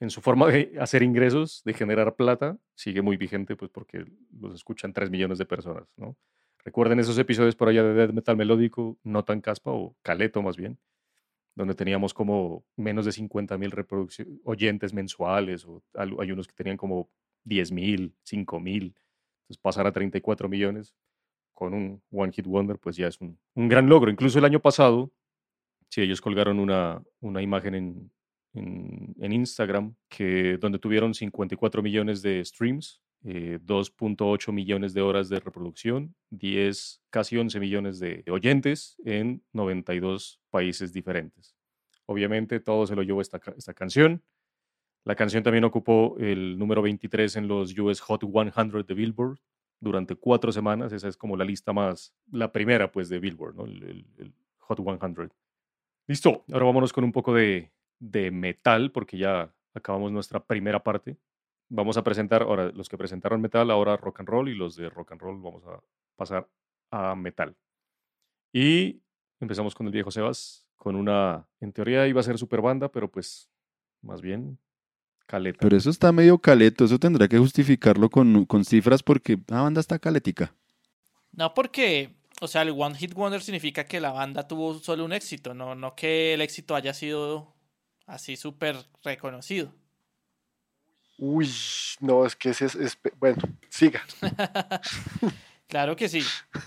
en su forma de hacer ingresos, de generar plata, sigue muy vigente, pues porque los escuchan 3 millones de personas, ¿no? Recuerden esos episodios por allá de Death Metal Melódico, no tan caspa, o Caleto más bien, donde teníamos como menos de 50 mil oyentes mensuales, o hay unos que tenían como 10 mil, 5 mil, entonces pasar a 34 millones con un One Hit Wonder, pues ya es un, gran logro. Incluso el año pasado, sí, ellos colgaron una, una imagen en, en, en, Instagram que, donde tuvieron 54 millones de streams, 2.8 eh, millones de horas de reproducción, 10, casi 11 millones de oyentes en 92 países diferentes. Obviamente todo se lo llevó esta, esta canción. La canción también ocupó el número 23 en los US Hot 100 de Billboard, durante cuatro semanas. Esa es como la lista más, la primera pues de Billboard, ¿no? el, Hot 100. Listo, ahora vámonos con un poco de, de metal porque ya acabamos nuestra primera parte. Vamos a presentar, ahora los que presentaron metal, ahora rock and roll y los de rock and roll vamos a pasar a metal. Y empezamos con el viejo Sebas, con una, en teoría iba a ser super banda, pero pues más bien Caleta. Pero eso está medio caleto, eso tendrá que justificarlo con, cifras porque la banda está caletica. No, porque, o sea, el One Hit Wonder significa que la banda tuvo solo un éxito, no, no que el éxito haya sido así súper reconocido. Uy, no, es que ese es, bueno, siga. claro que sí.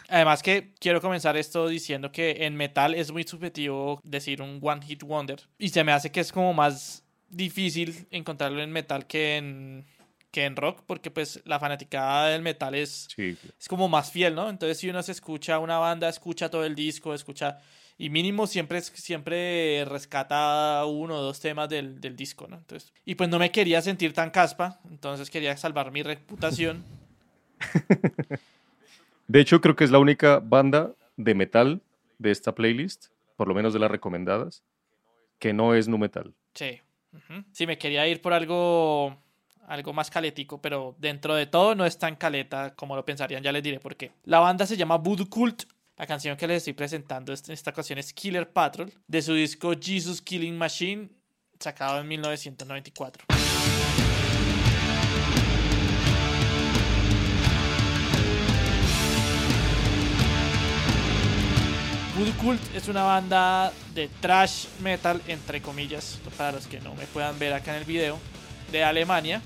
Además que quiero comenzar esto diciendo que en metal es muy subjetivo decir un One Hit Wonder y se me hace que es como más difícil encontrarlo en metal que en, que en rock, porque pues la fanaticada del metal es, es como más fiel, ¿no? Entonces si uno se escucha una banda, escucha todo el disco, escucha, y mínimo siempre, siempre rescata uno o dos temas del, del disco, ¿no? Entonces, y pues no me quería sentir tan caspa, entonces quería salvar mi reputación. De hecho, creo que es la única banda de metal de esta playlist, por lo menos de las recomendadas, que no es nu metal. Sí. Sí, me quería ir por algo, algo más caletico, pero dentro de todo no es tan caleta como lo pensarían, ya les diré por qué. La banda se llama Voodoo Cult. La canción que les estoy presentando en esta ocasión es Killer Patrol, de su disco Jesus Killing Machine, sacado en 1994. Voodoo Cult es una banda de trash metal, entre comillas, para los que no me puedan ver acá en el video, de Alemania,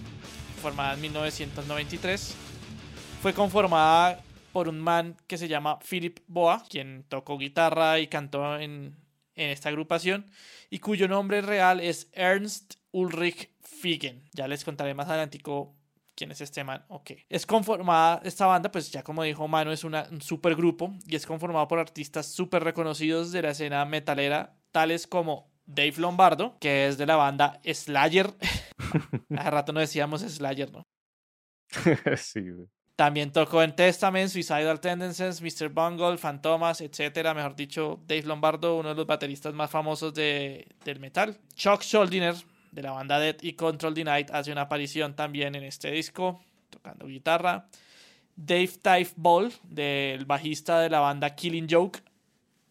formada en 1993. Fue conformada por un man que se llama Philip Boa, quien tocó guitarra y cantó en, en esta agrupación, y cuyo nombre real es Ernst Ulrich Figen. Ya les contaré más adelantico quién es este man, ok. Es conformada, esta banda, pues ya como dijo Mano, es una, un super grupo y es conformado por artistas súper reconocidos de la escena metalera, tales como Dave Lombardo, que es de la banda Slayer. Hace rato no decíamos Slayer, ¿no? sí, güey. También tocó en Testament, Suicidal Tendencies, Mr. Bungle, Fantomas, etcétera. Mejor dicho, Dave Lombardo, uno de los bateristas más famosos de, del metal. Chuck Schuldiner, de la banda Dead y Control Night hace una aparición también en este disco, tocando guitarra. Dave Type Ball, del bajista de la banda Killing Joke,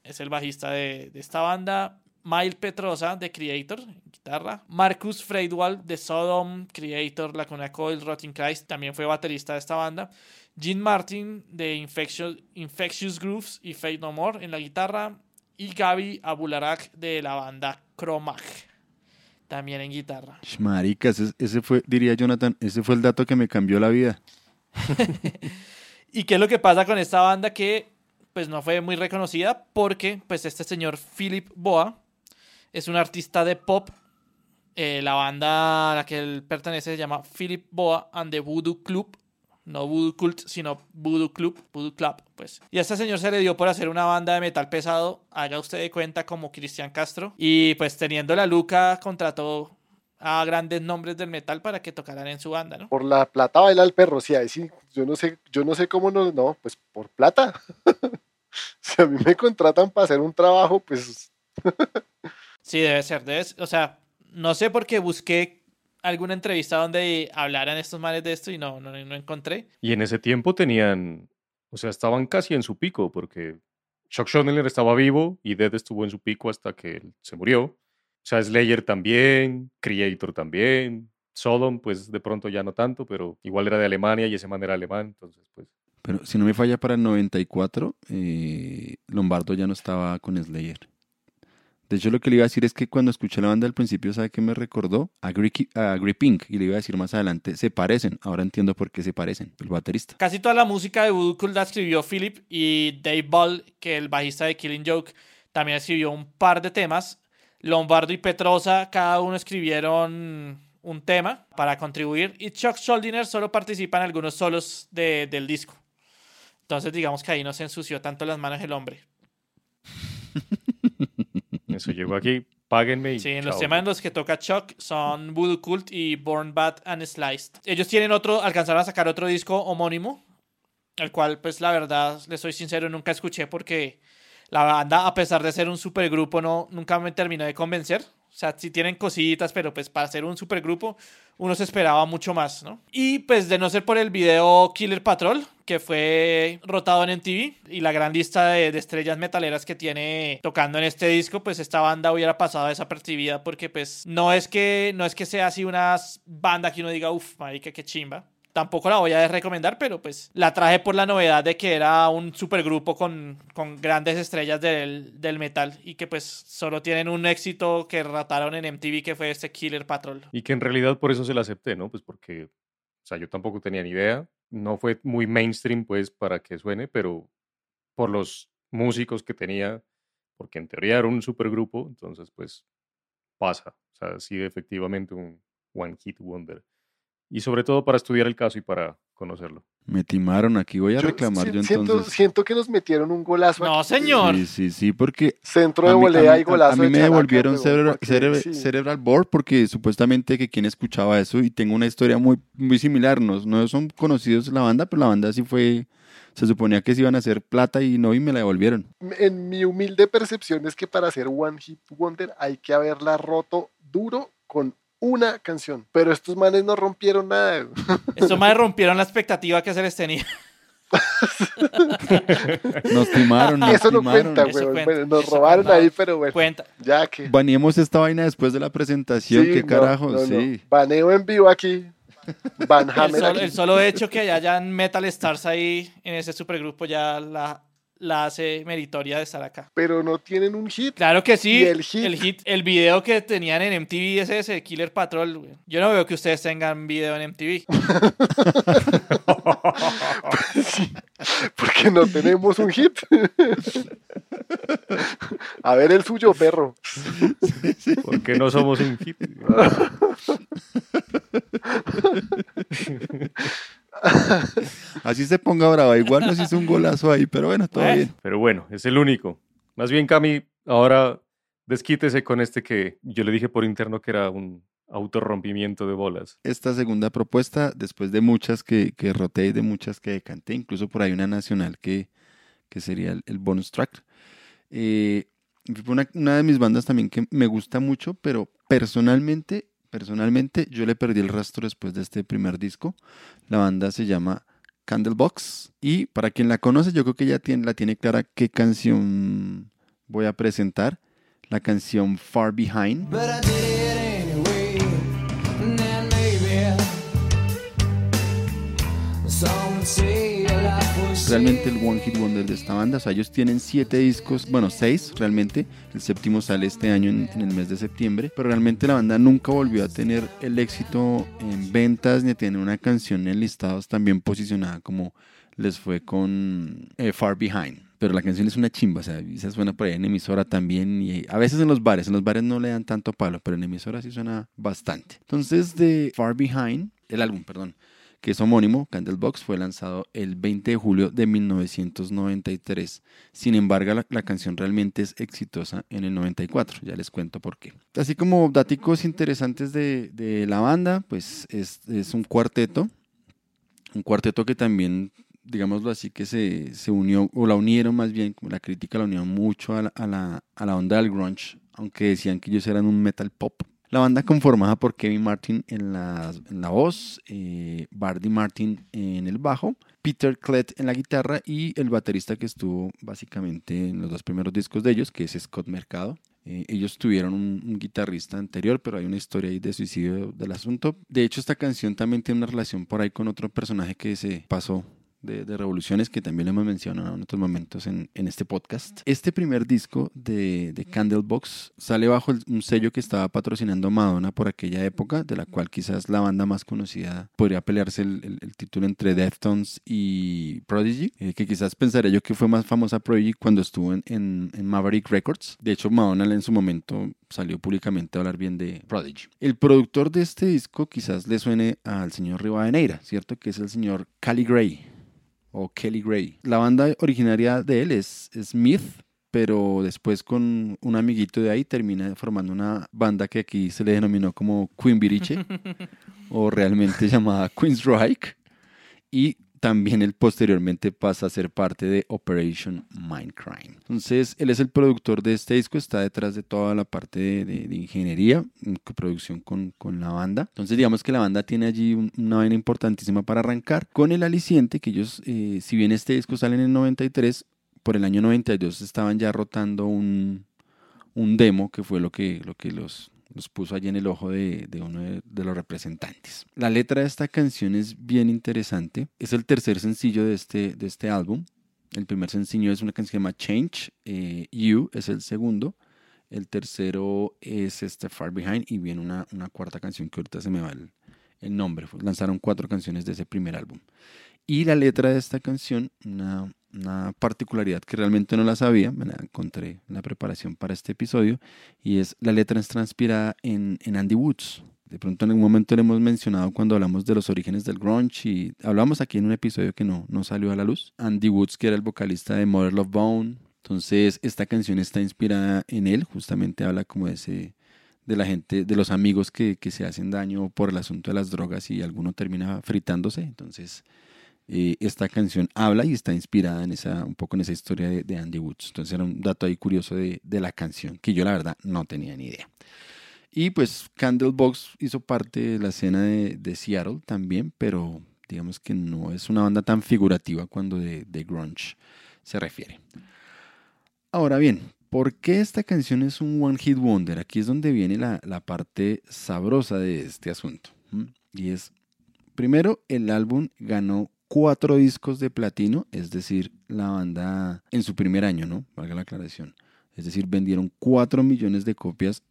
es el bajista de, esta banda. Mile Petrosa, de Creator, guitarra. Marcus Freidwald, de Sodom, Creator, Lacuna Coil, Rotting Christ, también fue baterista de esta banda. Gene Martin, de Infectious, Infectious Grooves y Fate No More, en la guitarra. Y Gaby Abularak, de la banda Chromag también en guitarra. Maricas, ese, fue, diría Jonathan, ese fue el dato que me cambió la vida. ¿Y qué es lo que pasa con esta banda que pues no fue muy reconocida? Porque pues este señor Philip Boa es un artista de pop. Eh, la banda a la que él pertenece se llama Philip Boa and the Voodoo Club no Voodoo Cult, sino Voodoo Club, Voodoo Club, pues. Y a este señor se le dio por hacer una banda de metal pesado, haga usted de cuenta como Cristian Castro, y pues teniendo la Luca contrató a grandes nombres del metal para que tocaran en su banda, ¿no? Por la plata baila el perro, sí, ahí sí, yo no sé, yo no sé cómo no, no, pues por plata. si a mí me contratan para hacer un trabajo, pues... sí, debe ser, debe o sea, no sé por qué busqué alguna entrevista donde hablaran estos males de esto y no, no, no encontré. Y en ese tiempo tenían, o sea, estaban casi en su pico porque Chuck Schuldiner estaba vivo y Dead estuvo en su pico hasta que él se murió. O sea, Slayer también, Creator también, Sodom, pues de pronto ya no tanto, pero igual era de Alemania y ese man era alemán, entonces pues... Pero si no me falla para el 94, eh, Lombardo ya no estaba con Slayer. De hecho, lo que le iba a decir es que cuando escuché la banda al principio, ¿sabe qué me recordó? A Gri- a. Y le iba a decir más adelante, se parecen. Ahora entiendo por qué se parecen. El baterista. Casi toda la música de Voodoo Cult la escribió Philip y Dave Ball, que el bajista de Killing Joke, también escribió un par de temas. Lombardo y Petrosa, cada uno escribieron un tema para contribuir. Y Chuck Schuldiner solo participa en algunos solos de- del disco. Entonces, digamos que ahí no se ensució tanto las manos el hombre. Eso llegó aquí, páguenme y Sí, en los chao. temas en los que toca Chuck son Voodoo Cult y Born Bad and Sliced. Ellos tienen otro, alcanzaron a sacar otro disco homónimo, el cual, pues la verdad, les soy sincero, nunca escuché porque la banda, a pesar de ser un supergrupo, no, nunca me terminó de convencer. O sea, sí tienen cositas, pero pues para ser un supergrupo uno se esperaba mucho más, ¿no? Y pues de no ser por el video Killer Patrol, que fue rotado en MTV, y la gran lista de, estrellas metaleras que tiene tocando en este disco, pues esta banda hubiera pasado desapercibida porque pues no es que, no es que sea así una banda que uno diga, uff, marica, qué chimba. Tampoco la voy a recomendar, pero pues la traje por la novedad de que era un supergrupo con, con grandes estrellas del, del metal y que pues solo tienen un éxito que rataron en MTV que fue este Killer Patrol. Y que en realidad por eso se la acepté, ¿no? Pues porque, o sea, yo tampoco tenía ni idea. No fue muy mainstream, pues, para que suene, pero por los músicos que tenía, porque en teoría era un supergrupo, entonces, pues, pasa. O sea, sí, efectivamente un One Hit Wonder. Y sobre todo para estudiar el caso y para conocerlo. Me timaron aquí. Voy a Yo reclamar si- yo siento, entonces. siento que nos metieron un golazo. No, aquí. señor. Sí, sí, sí, porque Centro de volea y golazo. a mí me devolvieron sí. cerebral board porque supuestamente que quien escuchaba eso y tengo una historia muy, muy similar. No, no son conocidos la banda, pero la banda sí fue. Se suponía que se iban a hacer plata y no, y me la devolvieron. En mi humilde percepción es que para hacer One Hit Wonder hay que haberla roto duro con una canción. Pero estos manes no rompieron nada. Estos más rompieron la expectativa que se les tenía. Nos timaron, nos Eso no timaron. cuenta, Eso cuenta, Bueno, nos eso robaron cuenta. ahí, pero bueno. Cuenta. Ya que. Baneemos esta vaina después de la presentación. Sí, ¿Qué no, carajo? no, no. Sí. Baneo en vivo aquí. Van El Hammer solo, aquí. el solo hecho que hayan Metal Stars ahí en ese supergrupo ya la, la hace meritoria de estar acá. Pero no tienen un hit. Claro que sí. ¿Y el hit? El hit, el video que tenían en MTV es ese, Killer Patrol. güey. Yo no veo que ustedes tengan video en MTV. Porque no tenemos un hit. A ver el suyo, perro. Porque no somos un hit. Así se ponga brava. Igual nos hizo un golazo ahí, pero bueno, todo Bueno. bien. Pero bueno, es el único. Más bien, Cami, ahora desquítese con este que yo le dije por interno que era un autorrompimiento de bolas. Esta segunda propuesta, después de muchas que, que roté y de muchas que decanté, incluso por ahí una nacional que, que sería el, el bonus track. Eh, una, una de mis bandas también que me gusta mucho, pero personalmente, personalmente yo le perdí el rastro después de este primer disco. La banda se llama Candlebox y para quien la conoce yo creo que ya la tiene clara qué canción voy a presentar. La canción Far Behind. Realmente el One Hit Wonder de esta banda. O sea, ellos tienen siete discos, bueno, seis realmente. El séptimo sale este año en, en el mes de septiembre. Pero realmente la banda nunca volvió a tener el éxito en ventas ni a tener una canción en listados tan bien posicionada como les fue con eh, Far Behind. Pero la canción es una chimba, o sea, se suena por ahí en emisora también. Y a veces en los bares, en los bares no le dan tanto palo, pero en emisora sí suena bastante. Entonces, de Far Behind, el álbum, perdón, que es homónimo, Candlebox, fue lanzado el 20 de julio de 1993. Sin embargo, la, canción realmente es exitosa en el 94, ya les cuento por qué. Así como datos interesantes de, de la banda, pues es, es un cuarteto, un cuarteto que también, digámoslo así, que se, se unió, o la unieron más bien, como la crítica la unió mucho a la, a la, a la onda del grunge, aunque decían que ellos eran un metal pop. La banda conformada por Kevin Martin en la, en la voz, eh, Bardi Martin en el bajo, Peter Klett en la guitarra y el baterista que estuvo básicamente en los dos primeros discos de ellos, que es Scott Mercado. Eh, ellos tuvieron un, un, guitarrista anterior, pero hay una historia ahí de suicidio del asunto. De hecho, esta canción también tiene una relación por ahí con otro personaje que se pasó de, revoluciones que también hemos mencionado en otros momentos en, este podcast. Este primer disco de, de Candlebox sale bajo un sello que estaba patrocinando Madonna por aquella época, de la cual quizás la banda más conocida podría pelearse el, título entre Deftones y Prodigy, eh, que quizás pensaría yo que fue más famosa Prodigy cuando estuvo en Maverick Records. De hecho, Madonna en su momento salió públicamente a hablar bien de Prodigy. El productor de este disco quizás le suene al señor Rivadeneira, ¿cierto? Que es el señor Cali Gray o Kelly Gray. La banda originaria de él es Smith, pero después con un amiguito de ahí termina formando una banda que aquí se le denominó como Queen Biriche o realmente llamada Queen's Reich y también él posteriormente pasa a ser parte de Operation Mindcrime. Entonces, él es el productor de este disco, está detrás de toda la parte de, ingeniería, coproducción con, con, la banda. Entonces, digamos que la banda tiene allí un, una vaina importantísima para arrancar, con el aliciente que ellos, eh, si bien este disco sale en el 93, por el año 92 estaban ya rotando un, un demo que fue lo que, lo que los, los puso allí en el ojo de, de uno de, de, los representantes. La letra de esta canción es bien interesante. Es el tercer sencillo de este, de este álbum. El primer sencillo es una canción que se llama Change. Eh, you es el segundo. El tercero es este Far Behind. Y viene una, una cuarta canción que ahorita se me va el, el nombre. Lanzaron cuatro canciones de ese primer álbum. Y la letra de esta canción, una, una particularidad que realmente no la sabía, me la encontré en la preparación para este episodio, y es la letra está inspirada en, en Andy Woods. De pronto en algún momento le hemos mencionado cuando hablamos de los orígenes del grunge y hablamos aquí en un episodio que no, no salió a la luz. Andy Woods, que era el vocalista de Mother Love Bone. Entonces esta canción está inspirada en él, justamente habla como de ese de la gente, de los amigos que, que se hacen daño por el asunto de las drogas y alguno termina fritándose. Entonces eh, esta canción habla y está inspirada en esa, un poco en esa historia de, Andy Woods. Entonces era un dato ahí curioso de, de, la canción, que yo la verdad no tenía ni idea. Y pues Candlebox hizo parte de la escena de, Seattle también, pero digamos que no es una banda tan figurativa cuando de, de grunge se refiere. Ahora bien, ¿por qué esta canción es un One Hit Wonder? Aquí es donde viene la, la parte sabrosa de este asunto. Y es, primero, el álbum ganó cuatro discos de platino, es decir, la banda en su primer año, ¿no? Valga la aclaración. Es decir, vendieron cuatro millones de copias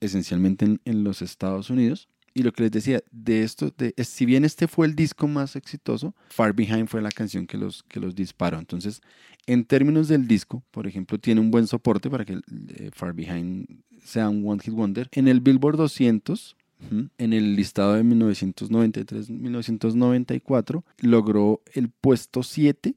esencialmente en, los Estados Unidos. Y lo que les decía, de esto, de, si bien este fue el disco más exitoso, Far Behind fue la canción que los, que los disparó. Entonces, en términos del disco, por ejemplo, tiene un buen soporte para que eh, Far Behind sea un One Hit Wonder. En el Billboard 200, en el listado de 1993-1994 logró el puesto 7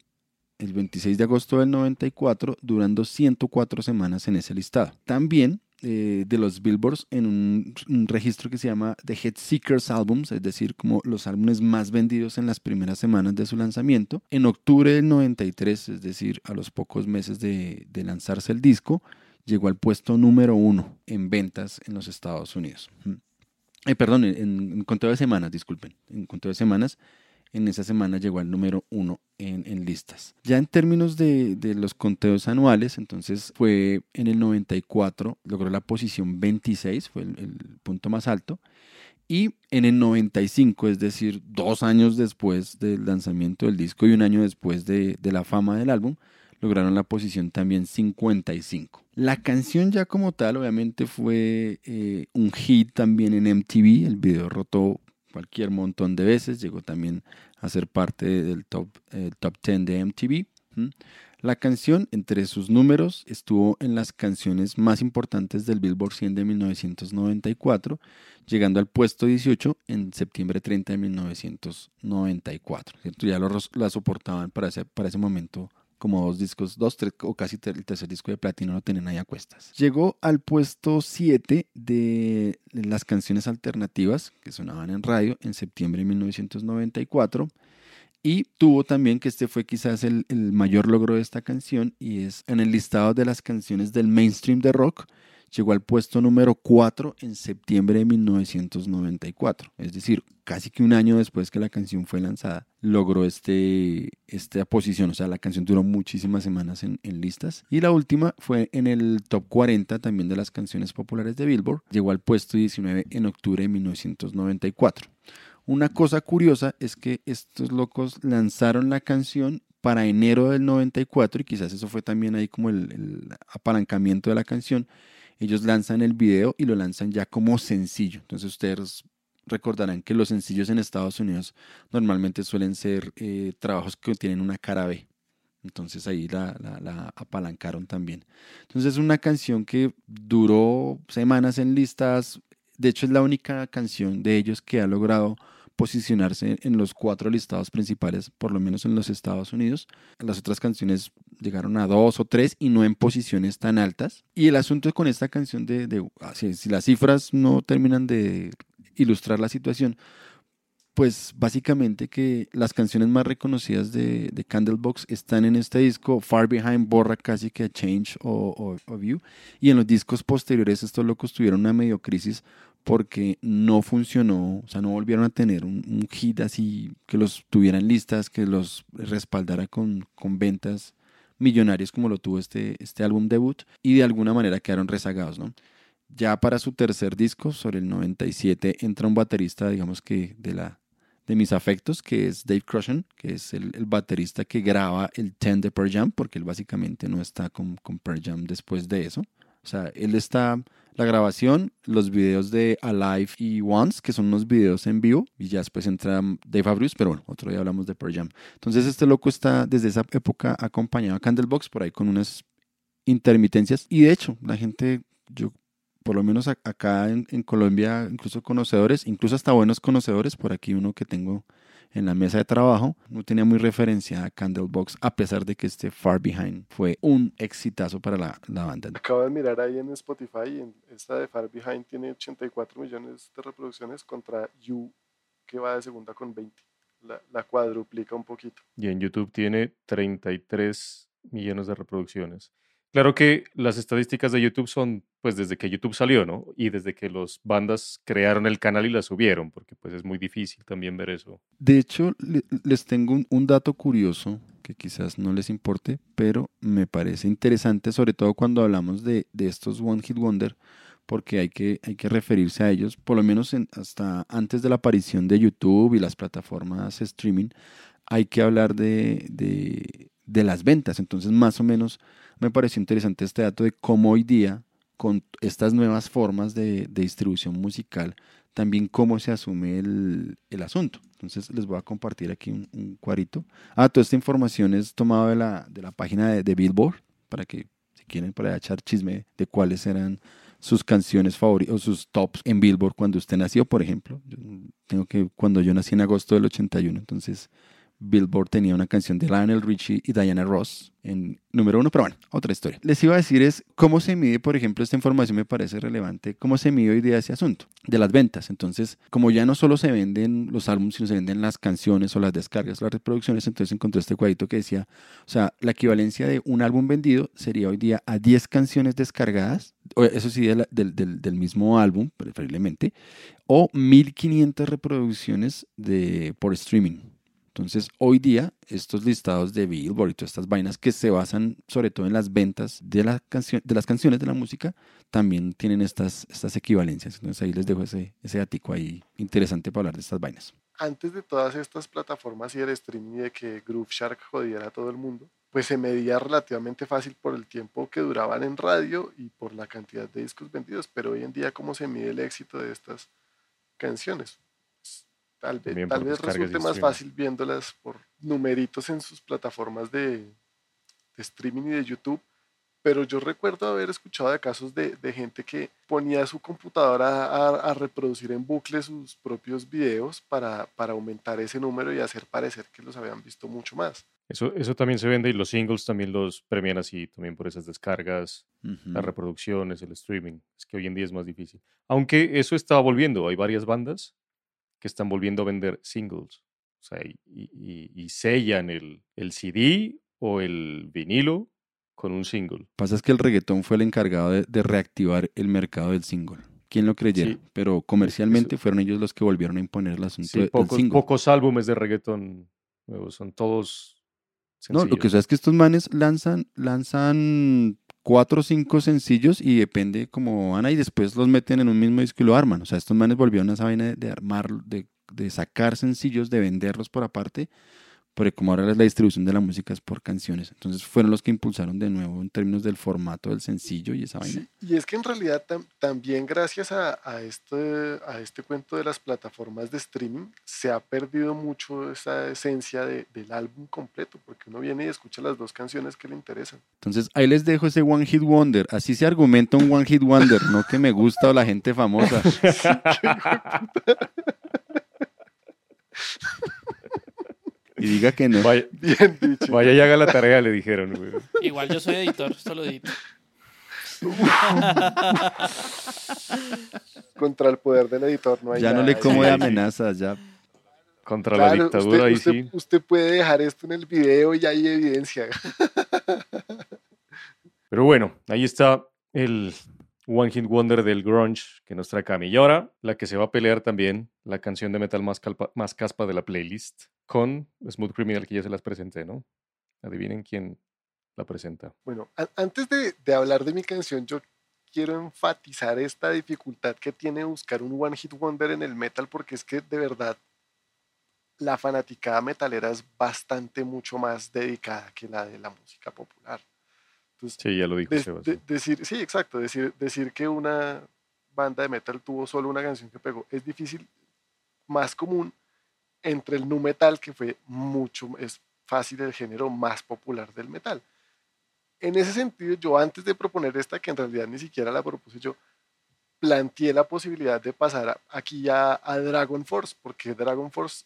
el 26 de agosto del 94, durando 104 semanas en ese listado. También eh, de los Billboards en un, registro que se llama The Head Seekers Albums, es decir, como los álbumes más vendidos en las primeras semanas de su lanzamiento. En octubre del 93, es decir, a los pocos meses de, de lanzarse el disco, llegó al puesto número uno en ventas en los Estados Unidos. Eh, perdón, en, en, conteo de semanas, disculpen, en conteo de semanas, en esa semana llegó al número uno en, en listas. Ya en términos de, de, los conteos anuales, entonces fue en el 94, logró la posición 26, fue el, el punto más alto. Y en el 95, es decir, dos años después del lanzamiento del disco y un año después de, de la fama del álbum, lograron la posición también 55. La canción ya como tal obviamente fue eh, un hit también en MTV, el video rotó cualquier montón de veces, llegó también a ser parte del top, eh, top 10 de MTV. La canción, entre sus números, estuvo en las canciones más importantes del Billboard 100 de 1994, llegando al puesto 18 en septiembre 30 de 1994. ¿cierto? Ya lo, la soportaban para ese, para ese momento como dos discos, dos tres, o casi el tercer disco de platino lo tenían ahí a cuestas. Llegó al puesto 7 de las canciones alternativas que sonaban en radio en septiembre de 1994 y tuvo también, que este fue quizás el, el mayor logro de esta canción y es en el listado de las canciones del mainstream de rock, llegó al puesto número 4 en septiembre de 1994. Es decir, casi que un año después que la canción fue lanzada, logró este, esta posición. O sea, la canción duró muchísimas semanas en, listas. Y la última fue en el top 40 también de las canciones populares de Billboard. Llegó al puesto 19 en octubre de 1994. Una cosa curiosa es que estos locos lanzaron la canción para enero del 94 y quizás eso fue también ahí como el, apalancamiento de la canción. Ellos lanzan el video y lo lanzan ya como sencillo. Entonces ustedes recordarán que los sencillos en Estados Unidos normalmente suelen ser eh, trabajos que tienen una cara B. Entonces ahí la, la, la, apalancaron también. Entonces es una canción que duró semanas en listas. De hecho es la única canción de ellos que ha logrado posicionarse en los cuatro listados principales, por lo menos en los Estados Unidos. Las otras canciones llegaron a dos o tres y no en posiciones tan altas. Y el asunto con esta canción de, de si, si las cifras no terminan de ilustrar la situación, pues básicamente que las canciones más reconocidas de, de, Candlebox están en este disco, Far Behind borra casi que Change o, o, o, View, y en los discos posteriores estos locos tuvieron una medio crisis porque no funcionó, o sea, no volvieron a tener un, un hit así que los tuvieran listas, que los respaldara con, con ventas millonarias como lo tuvo este, este álbum debut, y de alguna manera quedaron rezagados, ¿no? Ya para su tercer disco, sobre el 97, entra un baterista, digamos que de la de mis afectos, que es Dave Crushen, que es el, baterista que graba el Ten de Pearl Jam, porque él básicamente no está con, con Pearl Jam después de eso. O sea, él está, la grabación, los videos de Alive y Once, que son unos videos en vivo, y ya después entra Dave Abreu, pero bueno, otro día hablamos de Pearl Jam. Entonces este loco está desde esa época acompañado a Candlebox por ahí con unas intermitencias, y de hecho, la gente, yo por lo menos acá en, en, Colombia, incluso conocedores, incluso hasta buenos conocedores, por aquí uno que tengo en la mesa de trabajo, no tenía muy referencia a Candlebox, a pesar de que este Far Behind fue un exitazo para la, la banda. Acabo de mirar ahí en Spotify, en esta de Far Behind tiene 84 millones de reproducciones contra You, que va de segunda con 20. La, la cuadruplica un poquito. Y en YouTube tiene 33 millones de reproducciones. Claro que las estadísticas de YouTube son pues desde que YouTube salió, ¿no? Y desde que los bandas crearon el canal y la subieron, porque pues es muy difícil también ver eso. De hecho, le, les tengo un, un, dato curioso que quizás no les importe, pero me parece interesante, sobre todo cuando hablamos de, de estos One Hit Wonder, porque hay que, hay que referirse a ellos, por lo menos en, hasta antes de la aparición de YouTube y las plataformas streaming, hay que hablar de, de, de las ventas. Entonces, más o menos me pareció interesante este dato de cómo hoy día, con estas nuevas formas de, distribución musical, también cómo se asume el, asunto. Entonces les voy a compartir aquí un, un, cuadrito. Ah, toda esta información es tomada de la, de la página de, Billboard, para que si quieren para echar chisme de cuáles eran sus canciones favoritas o sus tops en Billboard cuando usted nació, por ejemplo. Tengo que cuando yo nací en agosto del 81, entonces Billboard tenía una canción de Lionel Richie y Diana Ross en número uno, pero bueno, otra historia. Les iba a decir es cómo se mide, por ejemplo, esta información me parece relevante, cómo se mide hoy día ese asunto de las ventas. Entonces, como ya no solo se venden los álbumes, sino se venden las canciones o las descargas, las reproducciones, entonces encontré este cuadrito que decía, o sea, la equivalencia de un álbum vendido sería hoy día a 10 canciones descargadas, eso sí, del, del mismo álbum, preferiblemente, o 1500 reproducciones de, por streaming. Entonces, hoy día, estos listados de Billboard y todas estas vainas que se basan sobre todo en las ventas de, de las canciones de la música, también tienen estas, equivalencias. Entonces, ahí les dejo ese, ese ahí interesante para hablar de estas vainas. Antes de todas estas plataformas y el streaming y de que Groove Shark jodiera a todo el mundo, pues se medía relativamente fácil por el tiempo que duraban en radio y por la cantidad de discos vendidos. Pero hoy en día, ¿cómo se mide el éxito de estas canciones? Tal vez, tal vez resulte más fácil viéndolas por numeritos en sus plataformas de, de, streaming y de YouTube. Pero yo recuerdo haber escuchado de casos de, de gente que ponía su computadora a, a, reproducir en bucle sus propios videos para, para aumentar ese número y hacer parecer que los habían visto mucho más. Eso, eso también se vende y los singles también los premian así, también por esas descargas, uh -huh. las reproducciones, el streaming. Es que hoy en día es más difícil. Aunque eso está volviendo, hay varias bandas que están volviendo a vender singles. O sea, y, y, y sellan el, el, CD o el vinilo con un single. Pasa es que el reggaetón fue el encargado de, de reactivar el mercado del single. ¿Quién lo creyera? Sí. Pero comercialmente fueron ellos los que volvieron a imponer el asunto Sí, del pocos, single. pocos álbumes de reggaetón nuevos, son todos No, lo que sencillos. sea es que estos manes lanzan, lanzan cuatro o cinco sencillos y depende cómo van ahí, después los meten en un mismo disco y lo arman. O sea, estos manes volvieron a esa vaina de, de armar, de, de sacar sencillos, de venderlos por aparte, porque como ahora la distribución de la música es por canciones. Entonces fueron los que impulsaron de nuevo en términos del formato del sencillo y esa vaina. Sí, y es que en realidad tam- también gracias a, a este, a este cuento de las plataformas de streaming se ha perdido mucho esa esencia de- del álbum completo, porque uno viene y escucha las dos canciones que le interesan. Entonces ahí les dejo ese One Hit Wonder. Así se argumenta un One Hit Wonder, no que me gusta o la gente famosa. y diga que no. Vaya, Bien dicho. vaya y haga la tarea, le dijeron. güey. Igual yo soy editor, solo edito. Contra el poder del editor no hay Ya no nada. le como de amenazas, ya. Contra la Claro, dictadura, usted, ahí usted- sí. usted puede dejar esto en el video y hay evidencia. Pero bueno, ahí está el One Hit Wonder del grunge que nos trae Cami. Y ahora la que se va a pelear también, la canción de metal más, calpa- más caspa de la playlist, con Smooth Criminal, que ya se las presenté, ¿no? Adivinen quién la presenta. Bueno, antes de, de hablar de mi canción, yo quiero enfatizar esta dificultad que tiene buscar un One Hit Wonder en el metal, porque es que de verdad la fanaticada metalera es bastante mucho más dedicada que la de la música popular. Entonces, Sí, ya lo dijo de- Sebas. de- decir, sí, exacto, decir, decir que una banda de metal tuvo solo una canción que pegó es difícil, más común entre el nu metal, que fue mucho, es fácil el género más popular del metal. En ese sentido, yo antes de proponer esta, que en realidad ni siquiera la propuse yo, planteé la posibilidad de pasar a- aquí ya a Dragon Force, porque Dragon Force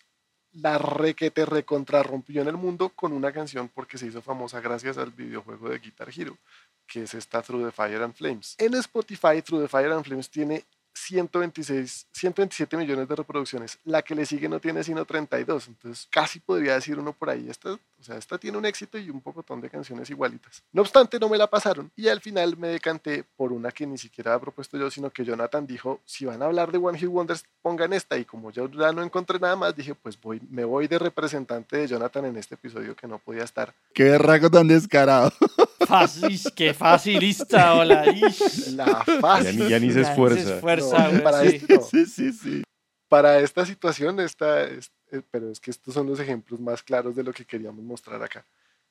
la requete recontrarrompió en el mundo con una canción porque se hizo famosa gracias al videojuego de Guitar Hero, que es esta Through the Fire and Flames. En Spotify, Through the Fire and Flames tiene 126, 127 millones de reproducciones. La que le sigue no tiene sino 32. Entonces, casi podría decir uno por ahí, esta, o sea, esta tiene un éxito y un pocotón de canciones igualitas. No obstante, no me la pasaron y al final me decanté por una que ni siquiera había propuesto yo, sino que Jonathan dijo, si van a hablar de One Hit Wonders, pongan esta. Y como yo ya no encontré nada más, dije, pues voy, me voy de representante de Jonathan en este episodio que no podía estar. Qué berraco tan descarado. Fácil, qué facilista, hola. ish. La fácil. ya ni se Ya, esfuerza. esfuerza, No, güey, para sí. esto. Sí, sí, sí. para esta situación, esta, es- eh, pero es que estos son los ejemplos más claros de lo que queríamos mostrar acá.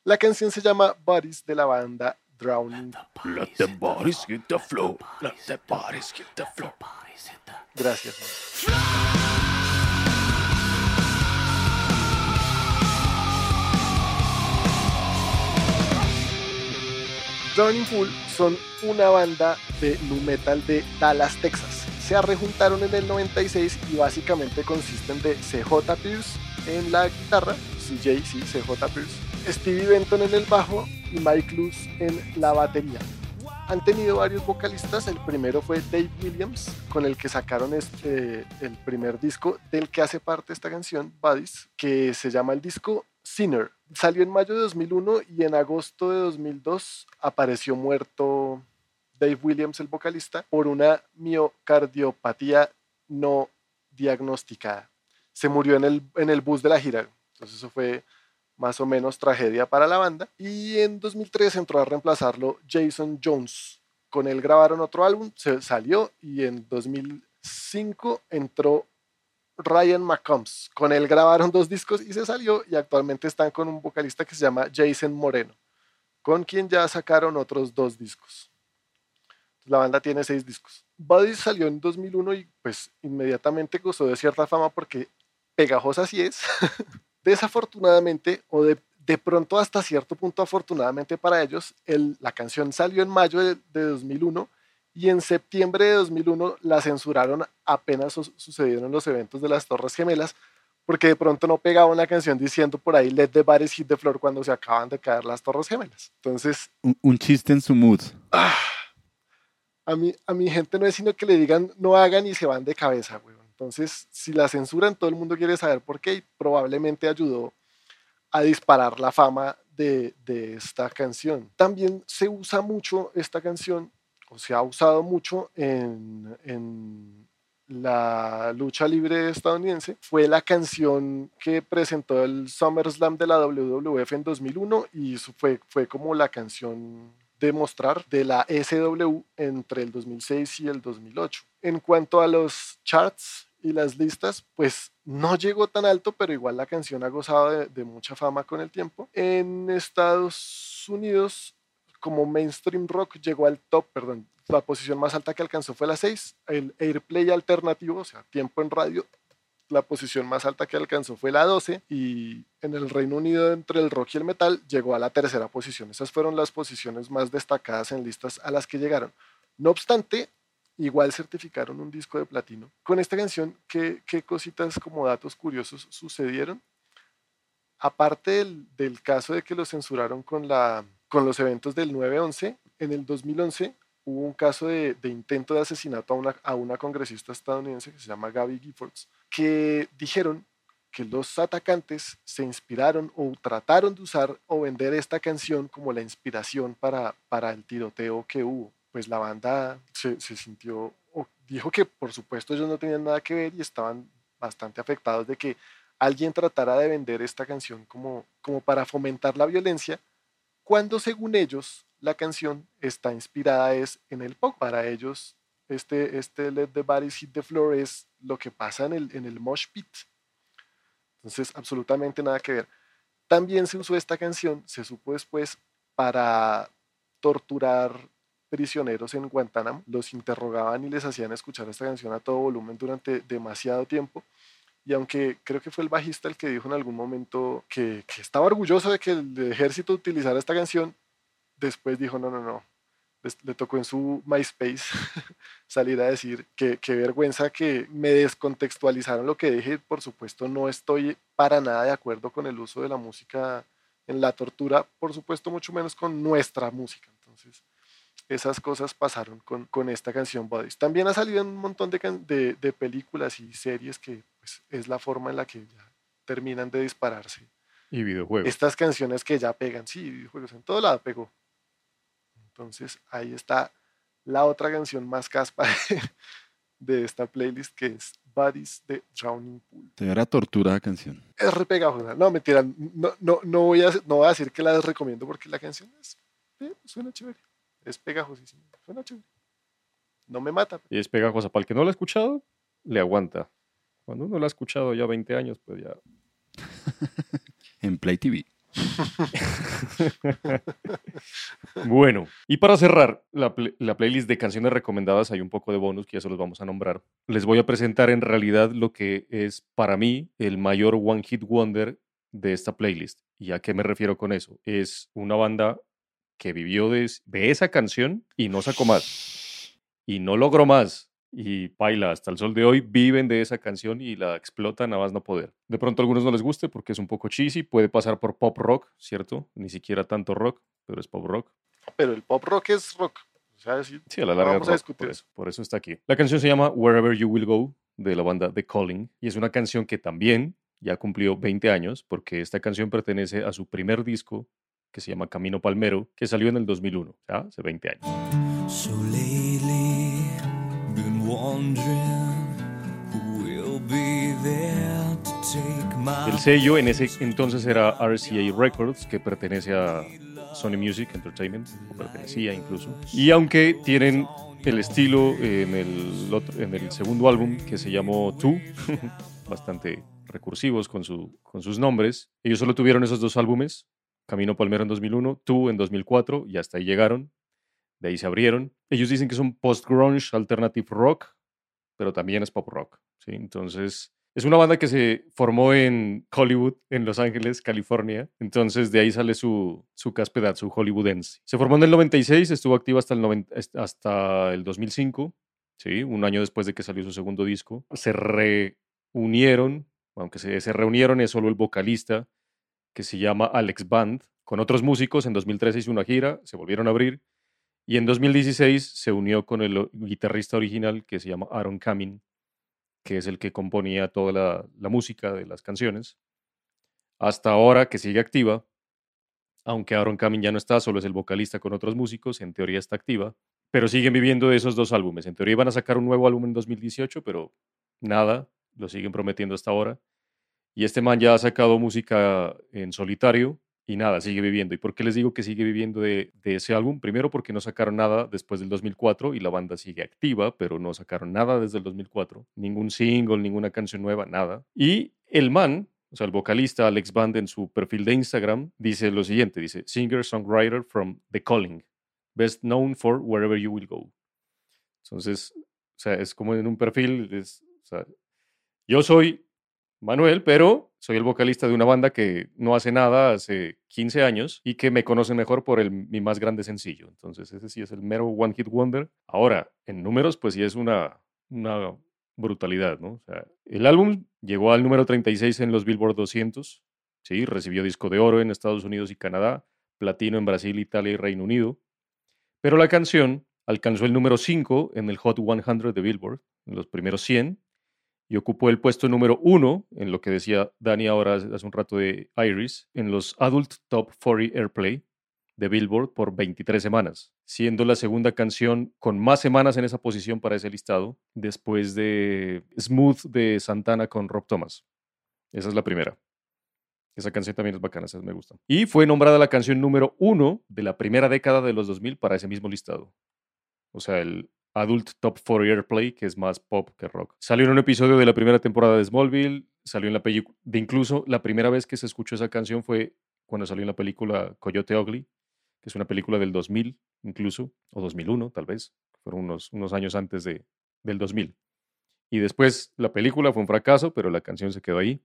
La canción se llama Bodies de la banda Drowning. Let the bodies hit the floor. Let the bodies hit the floor. Gracias. Drowning Pool son una banda de nu metal de Dallas, Texas. Se rejuntaron en el 96 y básicamente consisten de CJ Pierce en la guitarra, CJ, sí, CJ Pierce, Stevie Benton en el bajo y Mike Luz en la batería. Han tenido varios vocalistas, el primero fue Dave Williams, con el que sacaron este, el primer disco del que hace parte esta canción, Buddies, que se llama el disco Sinner. Salió en mayo de 2001 y en agosto de 2002 apareció muerto Dave Williams, el vocalista, por una miocardiopatía no diagnosticada. Se murió en el, en el bus de la gira. Entonces eso fue más o menos tragedia para la banda. Y en 2003 entró a reemplazarlo Jason Jones. Con él grabaron otro álbum, se salió y en 2005 entró Ryan McCombs. Con él grabaron dos discos y se salió y actualmente están con un vocalista que se llama Jason Moreno, con quien ya sacaron otros dos discos. La banda tiene seis discos. Buddy salió en 2001 y pues inmediatamente gozó de cierta fama porque pegajosa sí es. Desafortunadamente, o de, de pronto hasta cierto punto afortunadamente para ellos, el- la canción salió en mayo de, de 2001 y en septiembre de 2001 la censuraron apenas su- sucedieron los eventos de las Torres Gemelas porque de pronto no pegaba una canción diciendo por ahí Let the bodies hit the floor cuando se acaban de caer las Torres Gemelas. Entonces, Un, un chiste en su mood. ah, a, mi, a mi gente no es sino que le digan no hagan y se van de cabeza, güey. Entonces, si la censuran, todo el mundo quiere saber por qué y probablemente ayudó a disparar la fama de, de esta canción. También se usa mucho esta canción, o se ha usado mucho en, en la lucha libre estadounidense. Fue la canción que presentó el SummerSlam de la WWF en 2001 y fue, fue como la canción de mostrar de la SW entre el 2006 y el 2008. En cuanto a los charts y las listas, pues no llegó tan alto, pero igual la canción ha gozado de, de mucha fama con el tiempo. En Estados Unidos, como mainstream rock, llegó al top, perdón, la posición más alta que alcanzó fue la 6. El Airplay alternativo, o sea, tiempo en radio, la posición más alta que alcanzó fue la 12 y en el Reino Unido entre el rock y el metal llegó a la tercera posición. Esas fueron las posiciones más destacadas en listas a las que llegaron. No obstante, igual certificaron un disco de platino. Con esta canción, ¿qué, qué cositas como datos curiosos sucedieron? Aparte del, del, caso de que lo censuraron con, la, con los eventos del 9-11, en el 2011 hubo un caso de, de intento de asesinato a una, a una, congresista estadounidense que se llama Gabby Giffords, que dijeron que los atacantes se inspiraron o trataron de usar o vender esta canción como la inspiración para, para el tiroteo que hubo. Pues la banda se, sintió, o dijo que por supuesto ellos no tenían nada que ver y estaban bastante afectados de que alguien tratara de vender esta canción como, como para fomentar la violencia, cuando según ellos la canción está inspirada es en el pop. Para ellos, este, este Let the Bodies Hit the Floor es lo que pasa en el, en el mosh pit. Entonces, absolutamente nada que ver. También se usó esta canción, se supo después, para torturar prisioneros en Guantánamo. Los interrogaban y les hacían escuchar esta canción a todo volumen durante demasiado tiempo. Y aunque creo que fue el bajista el que dijo en algún momento que, que estaba orgulloso de que el ejército utilizara esta canción, después dijo, no, no, no, le tocó en su MySpace salir a decir que qué vergüenza que me descontextualizaron lo que dije. Por supuesto, no estoy para nada de acuerdo con el uso de la música en la tortura, por supuesto, mucho menos con nuestra música. Entonces, esas cosas pasaron con, con esta canción Bodies. También ha salido en un montón de, de, de películas y series que pues, es la forma en la que ya terminan de dispararse. Y videojuegos. Estas canciones que ya pegan, sí, videojuegos, en todo lado pegó. Entonces ahí está la otra canción más caspa de esta playlist que es Bodies de Drowning Pool. Te era tortura la canción. Es re pegajosa. No, mentira, no, no, no, voy a, no voy a decir que la recomiendo porque la canción es, eh, suena chévere. Es pegajosísima, suena chévere. No me mata. Y es pegajosa. Para el que no la ha escuchado, le aguanta. Cuando uno la ha escuchado ya 20 años, pues ya. en Play TV. bueno, y para cerrar la, pl la, playlist de canciones recomendadas, hay un poco de bonus que ya se los vamos a nombrar. Les voy a presentar en realidad lo que es para mí el mayor One Hit Wonder de esta playlist. ¿Y a qué me refiero con eso? Es una banda que vivió de esa canción y no sacó más. Y no logró más y baila hasta el sol de hoy, viven de esa canción y la explotan a más no poder. De pronto a algunos no les guste porque es un poco cheesy, puede pasar por pop rock, ¿cierto? Ni siquiera tanto rock, pero es pop rock. Pero el pop rock es rock. O sea, sí, sí, a la larga vamos rock, a discutir por eso, por eso está aquí. La canción se llama Wherever You Will Go, de la banda The Calling, y es una canción que también ya cumplió 20 años, porque esta canción pertenece a su primer disco, que se llama Camino Palmero, que salió en el 2001, ¿ya? hace 20 años. So lately, been El sello en ese entonces era RCA Records, que pertenece a Sony Music Entertainment, o pertenecía incluso. Y aunque tienen el estilo en el, segundo álbum, que se llamó Two, bastante recursivos con, su, con sus nombres, ellos solo tuvieron esos dos álbumes, Camino Palmero en 2001, Two en 2004, y hasta ahí llegaron. De ahí se abrieron. Ellos dicen que son post-grunge, alternative rock, pero también es pop rock. ¿sí? Entonces, es una banda que se formó en Hollywood, en Los Ángeles, California. Entonces, de ahí sale su, su caspedad, su hollywoodense. Se formó en el 96, estuvo activa hasta el, 90, hasta el 2005, ¿sí? un año después de que salió su segundo disco. Se reunieron, aunque se, se reunieron, es solo el vocalista, que se llama Alex Band, con otros músicos. En 2013 hizo una gira, se volvieron a abrir. Y en 2016 se unió con el guitarrista original que se llama Aaron Camin, que es el que componía toda la, música de las canciones. Hasta ahora que sigue activa. aunque Aaron Camin ya no está, solo es el vocalista con otros músicos, en teoría está activa, pero siguen viviendo de esos dos álbumes. En teoría iban a sacar un nuevo álbum en 2018, pero nada, lo siguen prometiendo hasta ahora. Y este man ya ha sacado música en solitario y nada, sigue viviendo. ¿Y por qué les digo que sigue viviendo de, ese álbum? Primero porque no sacaron nada después del 2004 y la banda sigue activa, pero no sacaron nada desde el 2004. Ningún single, ninguna canción nueva, nada. Y el man, o sea, el vocalista Alex Band en su perfil de Instagram dice lo siguiente, dice, singer-songwriter from The Calling, best known for Wherever You Will Go. Entonces, o sea, es como en un perfil, es, o sea, yo soy Manuel, pero soy el vocalista de una banda que no hace nada hace 15 años y que me conoce mejor por mi más grande sencillo. Entonces, ese sí es el mero One Hit Wonder. Ahora, en números, pues sí es una, una brutalidad, ¿no? O sea, el álbum llegó al número 36 en los Billboard 200, ¿sí? Recibió disco de oro en Estados Unidos y Canadá, platino en Brasil, Italia y Reino Unido. Pero la canción alcanzó el número 5 en el Hot 100 de Billboard, en los primeros 100, y ocupó el puesto número 1 en lo que decía Dani ahora hace un rato de Iris, en los Adult Top 40 Airplay de Billboard por 23 semanas, siendo la segunda canción con más semanas en esa posición para ese listado, después de Smooth de Santana con Rob Thomas. Esa es la primera. Esa canción también es bacana, esa me gusta. Y fue nombrada la canción número uno de la primera década de los 2000 para ese mismo listado. O sea, el Adult Top 40 Airplay, que es más pop que rock. Salió en un episodio de la primera temporada de Smallville, salió en la película, de incluso la primera vez que se escuchó esa canción fue cuando salió en la película Coyote Ugly, que es una película del 2000 incluso, o 2001 tal vez, fueron unos, unos años antes de, del 2000. Y después la película fue un fracaso, pero la canción se quedó ahí.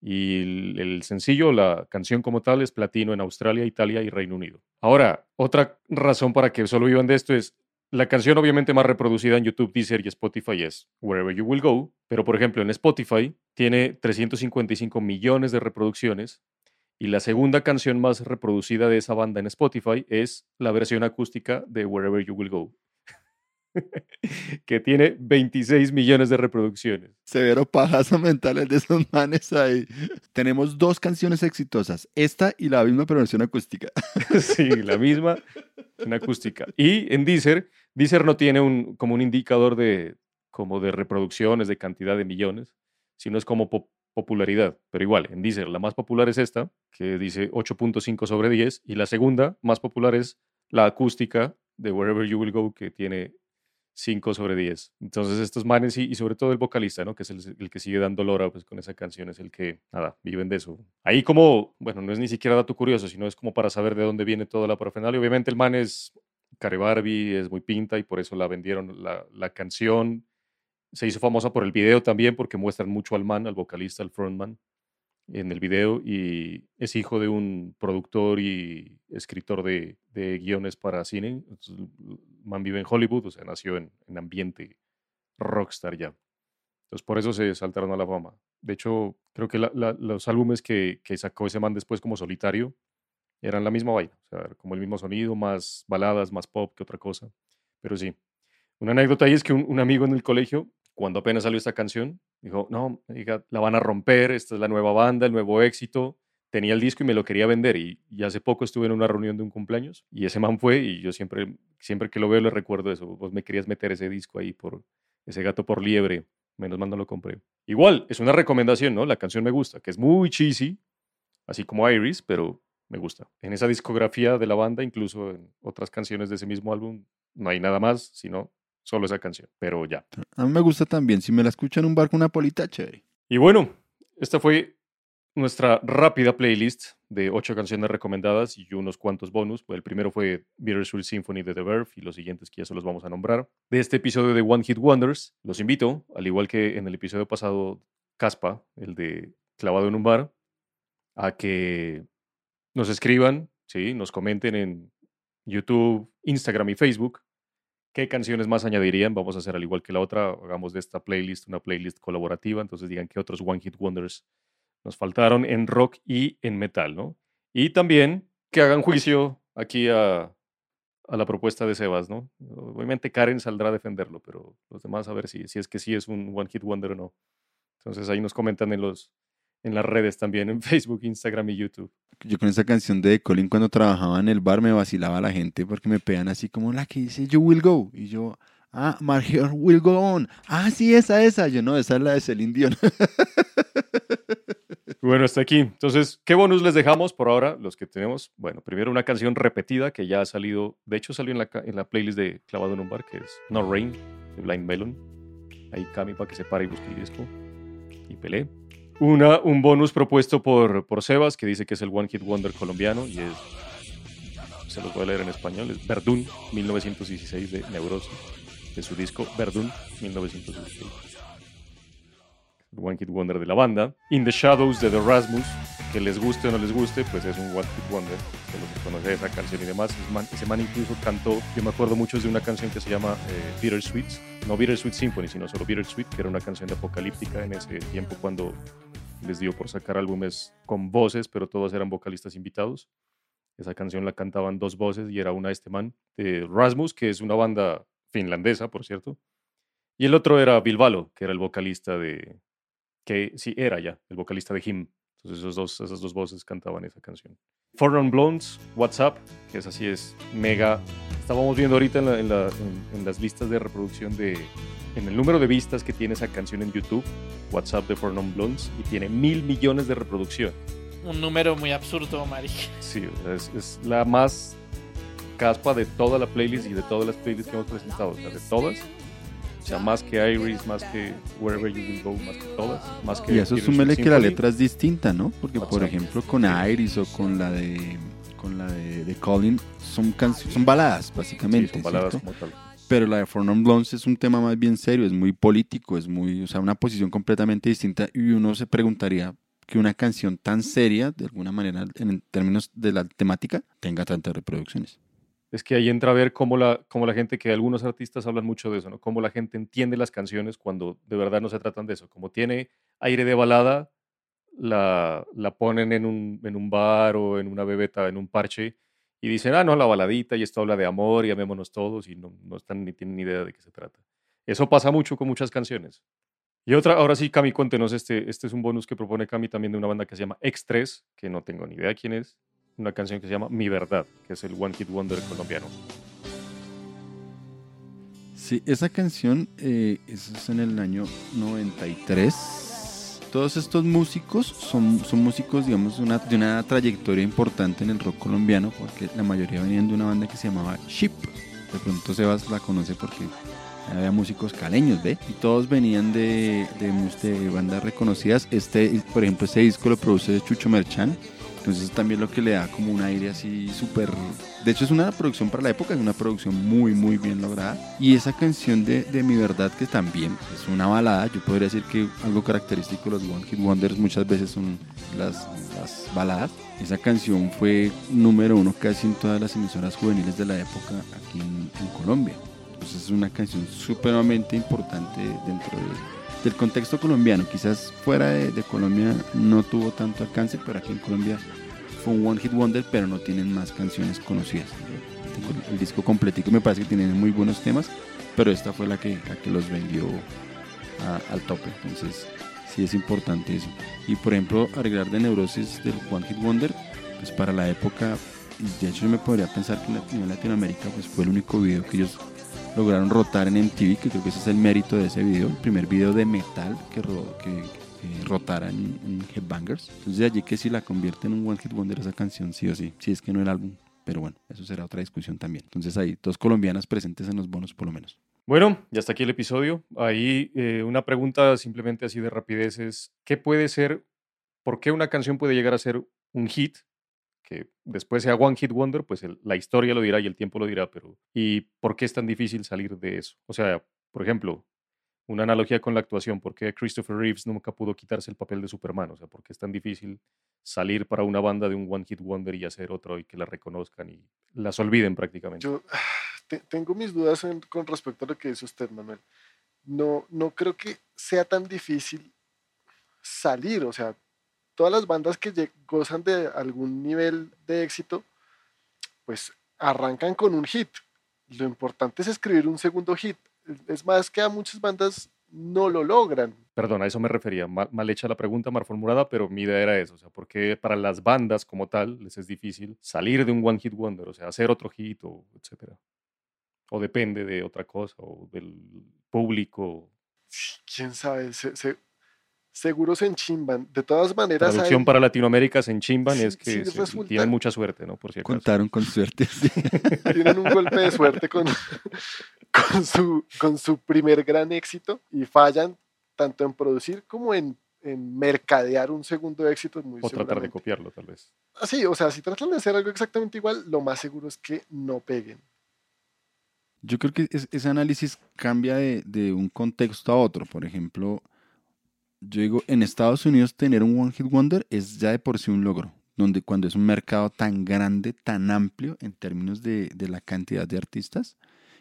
Y el, el, sencillo, la canción como tal, es platino en Australia, Italia y Reino Unido. Ahora, otra razón para que solo vivan de esto es la canción obviamente más reproducida en YouTube, Deezer y Spotify es Wherever You Will Go, pero por ejemplo en Spotify tiene 355 millones de reproducciones y la segunda canción más reproducida de esa banda en Spotify es la versión acústica de Wherever You Will Go, que tiene 26 millones de reproducciones. Severo pajazo mental el de esos manes ahí. Tenemos dos canciones exitosas, esta y la misma pero versión acústica. sí, la misma en acústica. Y en Deezer, Deezer no tiene un, como un indicador de, como de reproducciones, de cantidad de millones, sino es como popularidad. Pero igual, en Deezer la más popular es esta, que dice 8.5 sobre 10, y la segunda más popular es la acústica de Wherever You Will Go, que tiene 5 sobre 10. Entonces estos manes y, y, sobre todo el vocalista, ¿no? Que es el, el, que sigue dando lora pues, con esa canción, es el que, nada, viven de eso. Ahí como, bueno, no es ni siquiera dato curioso, sino es como para saber de dónde viene toda la parafernalia. Obviamente el man es Care Barbie, es muy pinta y por eso la vendieron la, la canción. Se hizo famosa por el video también porque muestran mucho al man, al vocalista, al frontman en el video y es hijo de un productor y escritor de, guiones para cine. Man vive en Hollywood, o sea, nació en, en, ambiente rockstar ya. Entonces por eso se saltaron a la fama. De hecho, creo que los álbumes que, sacó ese man después como solitario eran la misma vaina, o sea, como el mismo sonido, más baladas, más pop que otra cosa. Pero sí, una anécdota ahí es que un amigo en el colegio cuando apenas salió esta canción, dijo, no, la van a romper, esta es la nueva banda, el nuevo éxito. Tenía el disco y me lo quería vender y, y, hace poco estuve en una reunión de un cumpleaños y ese man fue y yo siempre, siempre que lo veo le recuerdo eso, vos me querías meter ese disco ahí por ese gato por liebre, menos mal no lo compré. Igual, es una recomendación, ¿no? La canción me gusta, que es muy cheesy, así como Iris, pero me gusta. En esa discografía de la banda, incluso en otras canciones de ese mismo álbum, no hay nada más, sino solo esa canción, pero ya. A mí me gusta también, si me la escucha en un bar con una polita, chévere. Y bueno, esta fue nuestra rápida playlist de ocho canciones recomendadas y unos cuantos bonus. El primero fue Bittersweet Symphony de The Verve y los siguientes que ya se los vamos a nombrar. De este episodio de One Hit Wonders, los invito, al igual que en el episodio pasado, Caspa, el de Clavado en un bar, a que nos escriban, ¿sí? nos comenten en YouTube, Instagram y Facebook ¿Qué canciones más añadirían? Vamos a hacer al igual que la otra, hagamos de esta playlist una playlist colaborativa, entonces digan qué otros One Hit Wonders nos faltaron en rock y en metal, ¿no? Y también que hagan juicio aquí a, a la propuesta de Sebas, ¿no? Obviamente Karen saldrá a defenderlo, pero los demás a ver si, si es que sí es un One Hit Wonder o no. Entonces ahí nos comentan en los, en las redes también, en Facebook, Instagram y YouTube. Yo con esa canción de Colin cuando trabajaba en el bar me vacilaba a la gente porque me pegan así como la que dice You Will Go. Y yo, ah, My Heart Will Go On. Ah, sí, esa, esa. Yo no, esa es la de Celine Dion. Bueno, hasta aquí. Entonces, ¿qué bonus les dejamos por ahora? Los que tenemos, bueno, primero una canción repetida que ya ha salido, de hecho salió en la, en la playlist de Clavado en un Bar, que es No Rain, de Blind Melon. Ahí Cami para que se pare y busque el disco y pelee. Una, un bonus propuesto por, por Sebas, que dice que es el One Hit Wonder colombiano y es, se voy a leer en español, es Verdún, 1916 de Neurosis, de su disco Verdún, 1916. One Hit Wonder de la banda. In the Shadows de The Rasmus, que les guste o no les guste, pues es un One Hit Wonder. De los que esa canción y demás. Ese man, incluso cantó, yo me acuerdo mucho de una canción que se llama eh, Bittersweet, no Bittersweet Symphony, sino solo Bittersweet, que era una canción apocalíptica en ese tiempo cuando les dio por sacar álbumes con voces, pero todos eran vocalistas invitados. Esa canción la cantaban dos voces y era una de este man, de Rasmus, que es una banda finlandesa, por cierto. Y el otro era Bilbalo, que era el vocalista de, que sí era ya el vocalista de Him. Entonces esos dos, esas dos voces cantaban esa canción. Non Blondes, WhatsApp, que es así, es mega. Estábamos viendo ahorita en, la- en la- en- en las listas de reproducción de. En el número de vistas que tiene esa canción en YouTube, WhatsApp de Non Blondes, y tiene mil millones de reproducción. Un número muy absurdo, marica. Sí, es, es la más caspa de toda la playlist y de todas las playlists que hemos presentado. O sea, de todas. O sea, más que Iris, más que Wherever You Will Go, más que todas. Más que Y eso súmele que la letra es distinta, ¿no? Porque, por ejemplo, con Iris o con la de con la de, de Colin son, canc- son baladas, Sí, básicamente. son baladas como tal. Pero la de For Non Blondes es un tema más bien serio, es muy político, es muy, o sea, una posición completamente distinta. Y uno se preguntaría que una canción tan seria, de alguna manera, en términos de la temática, tenga tantas reproducciones. Es que ahí entra a ver cómo la, cómo la gente, que algunos artistas hablan mucho de eso, ¿no? Cómo la gente entiende las canciones cuando de verdad no se tratan de eso. Como tiene aire de balada, la, la ponen en un, en un bar o en una bebeta, en un parche, y dicen, ah, no, la baladita, y esto habla de amor, y amémonos todos, y no, no están ni tienen ni idea de qué se trata. Eso pasa mucho con muchas canciones. Y otra, ahora sí, Cami, cuéntenos, este, este es un bonus que propone Cami también de una banda que se llama X3, que no tengo ni idea quién es, una canción que se llama Mi Verdad, que es el One Hit Wonder colombiano. Sí, esa canción, eh, es en el año 93. Todos estos músicos son, son músicos, digamos, de una, trayectoria importante en el rock colombiano, porque la mayoría venían de una banda que se llamaba Ship. De pronto Sebas la conoce porque había músicos caleños, ¿ve? Y todos venían de, de, bandas reconocidas. Este, por ejemplo, este disco lo produce Chucho Merchan. Entonces también lo que le da como un aire así súper... De hecho es una producción para la época, es una producción muy muy bien lograda. Y esa canción de, de Mi Verdad que también es una balada, yo podría decir que algo característico de los One Hit Wonders muchas veces son las, las baladas. Esa canción fue número uno casi en todas las emisoras juveniles de la época aquí en, Colombia. Entonces es una canción supremamente importante dentro de, del contexto colombiano. Quizás fuera de, Colombia no tuvo tanto alcance, pero aquí en Colombia fue un One Hit Wonder, pero no tienen más canciones conocidas. El, el disco completico, me parece que tienen muy buenos temas, pero esta fue la que, la que los vendió al tope. Entonces sí es importante eso. Y por ejemplo, arreglar de Neurosis del One Hit Wonder, pues para la época, de hecho yo me podría pensar que en Latinoamérica pues fue el único video que ellos lograron rotar en MTV, que creo que ese es el mérito de ese video, el primer video de metal que, ro- rotara en, en Headbangers. Entonces de allí que si la convierte en un One Hit Wonder esa canción, sí o sí, si es que no el álbum. Pero bueno, eso será otra discusión también. Entonces hay dos colombianas presentes en los bonos por lo menos. Bueno, ya está aquí el episodio. Ahí eh, una pregunta simplemente así de rapidez es, ¿qué puede ser, por qué una canción puede llegar a ser un hit? Que después sea One Hit Wonder, pues el- la historia lo dirá y el tiempo lo dirá, pero ¿y por qué es tan difícil salir de eso? O sea, por ejemplo, una analogía con la actuación, ¿por qué Christopher Reeves nunca pudo quitarse el papel de Superman? O sea, ¿por qué es tan difícil salir para una banda de un One Hit Wonder y hacer otro y que la reconozcan y las olviden prácticamente? Yo te- tengo mis dudas en- con respecto a lo que dice usted, Manuel. No, no creo que sea tan difícil salir, o sea, todas las bandas que gozan de algún nivel de éxito, pues arrancan con un hit. Lo importante es escribir un segundo hit. Es más que a muchas bandas no lo logran. Perdón, a eso me refería. Mal, mal hecha la pregunta, mal formulada, pero mi idea era eso. O sea, porque para las bandas como tal les es difícil salir de un One Hit Wonder, o sea, hacer otro hit, o etcétera. O depende de otra cosa, o del público. quién sabe, se- se- seguro se enchimban. De todas maneras, Traducción hay- para Latinoamérica se enchimban Sí, es que sí, se- resulta- tienen mucha suerte, ¿no? Por si acaso. Contaron con suerte. sí. tienen un golpe de suerte con, con, su, con su primer gran éxito y fallan tanto en producir como en, en mercadear un segundo éxito muy O tratar de copiarlo, tal vez. Ah, sí, o sea, si tratan de hacer algo exactamente igual, lo más seguro es que no peguen. Yo creo que es- ese análisis cambia de, de un contexto a otro. Por ejemplo, yo digo, en Estados Unidos tener un One Hit Wonder es ya de por sí un logro. Donde cuando es un mercado tan grande, tan amplio en términos de, de la cantidad de artistas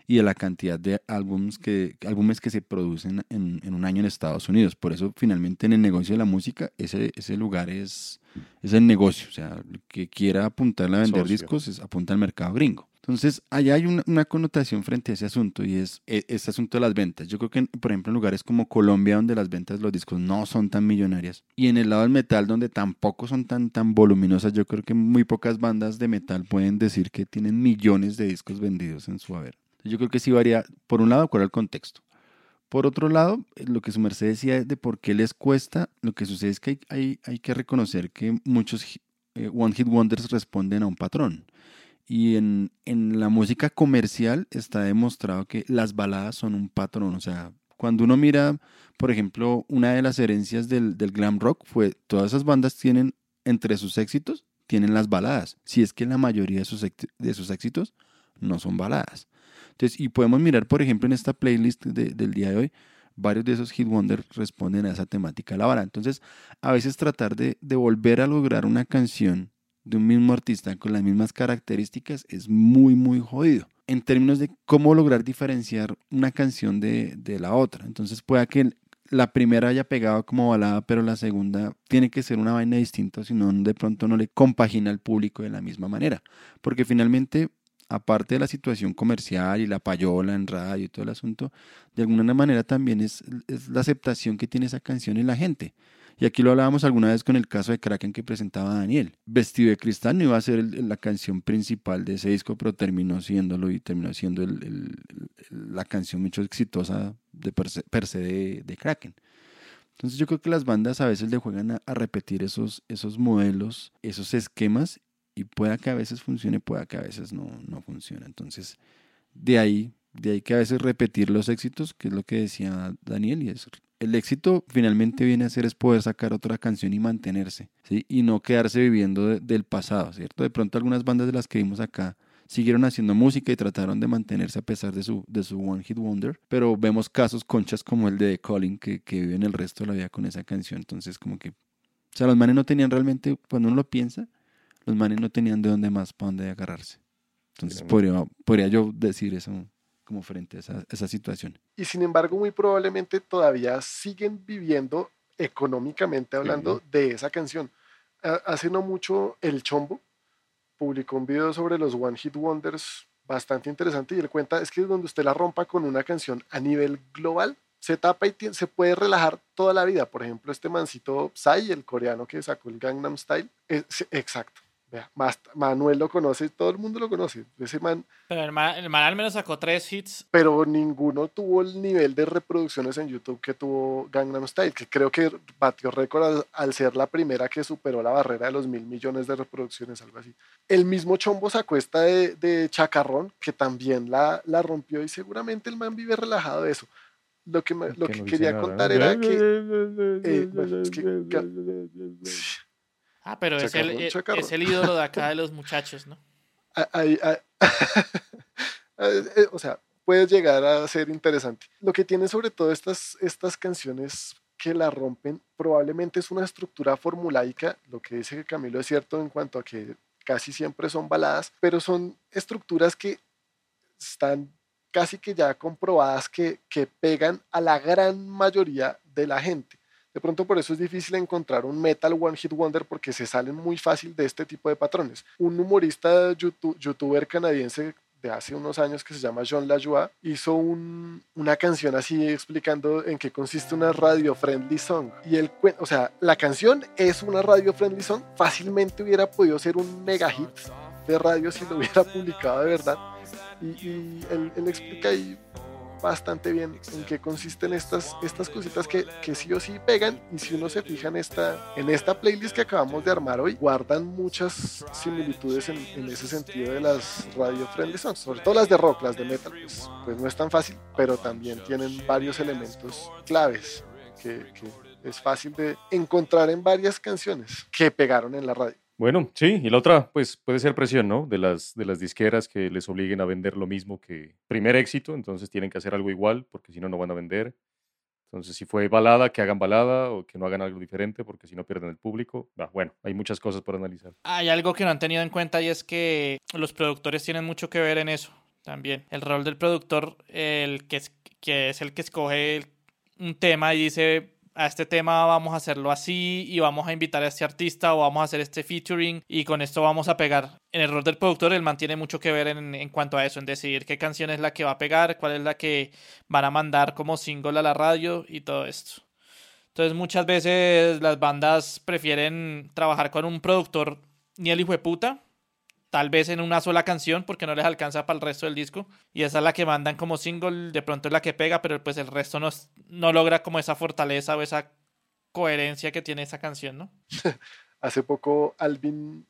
y de la cantidad de álbumes que, álbumes que se producen en, en un año en Estados Unidos. Por eso, finalmente, en el negocio de la música, ese, ese lugar es, es el negocio. O sea, el que quiera apuntarle a vender Socio. discos es, apunta al mercado gringo. Entonces, allá hay una, connotación frente a ese asunto y es este asunto de las ventas. Yo creo que, por ejemplo, en lugares como Colombia, donde las ventas de los discos no son tan millonarias, y en el lado del metal, donde tampoco son tan, tan voluminosas, yo creo que muy pocas bandas de metal pueden decir que tienen millones de discos vendidos en su haber. Yo creo que sí varía, por un lado, cuál es el contexto. Por otro lado, eh, lo que su merced decía de por qué les cuesta, lo que sucede es que hay, hay, hay que reconocer que muchos eh, One Hit Wonders responden a un patrón. Y en, en la música comercial está demostrado que las baladas son un patrón. O sea, cuando uno mira, por ejemplo, una de las herencias del, del glam rock fue, todas esas bandas tienen, entre sus éxitos, tienen las baladas. Si es que la mayoría de sus, de sus éxitos no son baladas. Entonces, y podemos mirar, por ejemplo, en esta playlist de- del día de hoy, varios de esos hit wonder responden a esa temática la balada. Entonces, a veces tratar de, de volver a lograr una canción de un mismo artista con las mismas características es muy, muy jodido. En términos de cómo lograr diferenciar una canción de, de la otra. Entonces pueda que la primera haya pegado como balada, pero la segunda tiene que ser una vaina distinta, si no, de pronto no le compagina al público de la misma manera. Porque finalmente, aparte de la situación comercial y la payola en radio y todo el asunto, de alguna manera también es, es la aceptación que tiene esa canción en la gente. Y aquí lo hablábamos alguna vez con el caso de Kraken que presentaba Daniel. Vestido de cristal no iba a ser la canción principal de ese disco, pero terminó siéndolo y terminó siendo la canción mucho exitosa de per se, de, de Kraken. Entonces yo creo que las bandas a veces le juegan a, a repetir esos, esos modelos, esos esquemas, y pueda que a veces funcione, pueda que a veces no, no funcione. Entonces, de ahí, de ahí que a veces repetir los éxitos, que es lo que decía Daniel, y es el éxito finalmente viene a ser es poder sacar otra canción y mantenerse, ¿sí? Y no quedarse viviendo de- del pasado, ¿cierto? De pronto algunas bandas de las que vimos acá siguieron haciendo música y trataron de mantenerse a pesar de su, de su One Hit Wonder, pero vemos casos conchas como el de Calling que, que viven el resto de la vida con esa canción, entonces como que, o sea, los manes no tenían realmente, cuando uno lo piensa, los manes no tenían de dónde más, para dónde agarrarse. Entonces podría, podría yo decir eso como frente a esa, esa situación. Y sin embargo, muy probablemente todavía siguen viviendo económicamente hablando de esa canción. Ha- Hace no mucho El Chombo publicó un video sobre los One Hit Wonders bastante interesante y él cuenta es que donde usted la rompa con una canción a nivel global se tapa y se puede relajar toda la vida. Por ejemplo, este mancito Psy, el coreano que sacó el Gangnam Style, es, exacto. Vea, Manuel lo conoce, todo el mundo lo conoce. Ese man Pero el man, el man al menos sacó tres hits. pero ninguno tuvo el nivel de reproducciones en YouTube que tuvo Gangnam Style, que creo que batió récord al, al ser la primera que superó la barrera de los mil millones de reproducciones, algo así. El mismo Chombo sacó esta de, de Chacarrón, que también la, la rompió y seguramente el man vive relajado de eso. Lo que, me- lo que no dice quería nada. contar era que... eh, bueno, es que Ah, pero es el, Chacarrón, e- chacarrón. es el ídolo de acá de los muchachos, ¿no? ahí- eh, eh, o sea, puede llegar a ser interesante. Lo que tiene sobre todo estas, estas canciones que la rompen probablemente es una estructura formulaica, lo que dice Camilo es cierto en cuanto a que casi siempre son baladas, pero son estructuras que están casi que ya comprobadas que, que pegan a la gran mayoría de la gente. De pronto por eso es difícil encontrar un metal one hit wonder porque se salen muy fácil de este tipo de patrones. Un humorista youtu- youtuber canadiense de hace unos años que se llama John LaJoie, hizo un, una canción así explicando en qué consiste una radio friendly song. Y él, o sea, la canción es una radio friendly song, fácilmente hubiera podido ser un mega hit de radio si lo hubiera publicado de verdad. Y, él explica ahí bastante bien en qué consisten estas, estas cositas que, que, sí o sí pegan y si uno se fija en esta, en esta playlist que acabamos de armar hoy, guardan muchas similitudes en, en ese sentido de las radio friendly songs, sobre todo las de rock, las de metal, pues, pues no es tan fácil, pero también tienen varios elementos claves que, que es fácil de encontrar en varias canciones que pegaron en la radio. Bueno, sí, y la otra, pues puede ser presión, ¿no? De las, de las disqueras que les obliguen a vender lo mismo que primer éxito, entonces tienen que hacer algo igual, porque si no, no van a vender. Entonces, si fue balada, que hagan balada o que no hagan algo diferente, porque si no pierden el público. bueno, hay muchas cosas por analizar. Hay algo que no han tenido en cuenta y es que los productores tienen mucho que ver en eso también. El rol del productor, el que es, que es el que escoge un tema y dice, a este tema vamos a hacerlo así y vamos a invitar a este artista o vamos a hacer este featuring y con esto vamos a pegar. En el rol del productor, él mantiene mucho que ver en, en, cuanto a eso, en decidir qué canción es la que va a pegar, cuál es la que van a mandar como single a la radio y todo esto. Entonces muchas veces las bandas prefieren trabajar con un productor ni el hijo de puta, tal vez en una sola canción porque no les alcanza para el resto del disco y esa es la que mandan como single, de pronto es la que pega, pero pues el resto no, no logra como esa fortaleza o esa coherencia que tiene esa canción, ¿no? Hace poco Alvin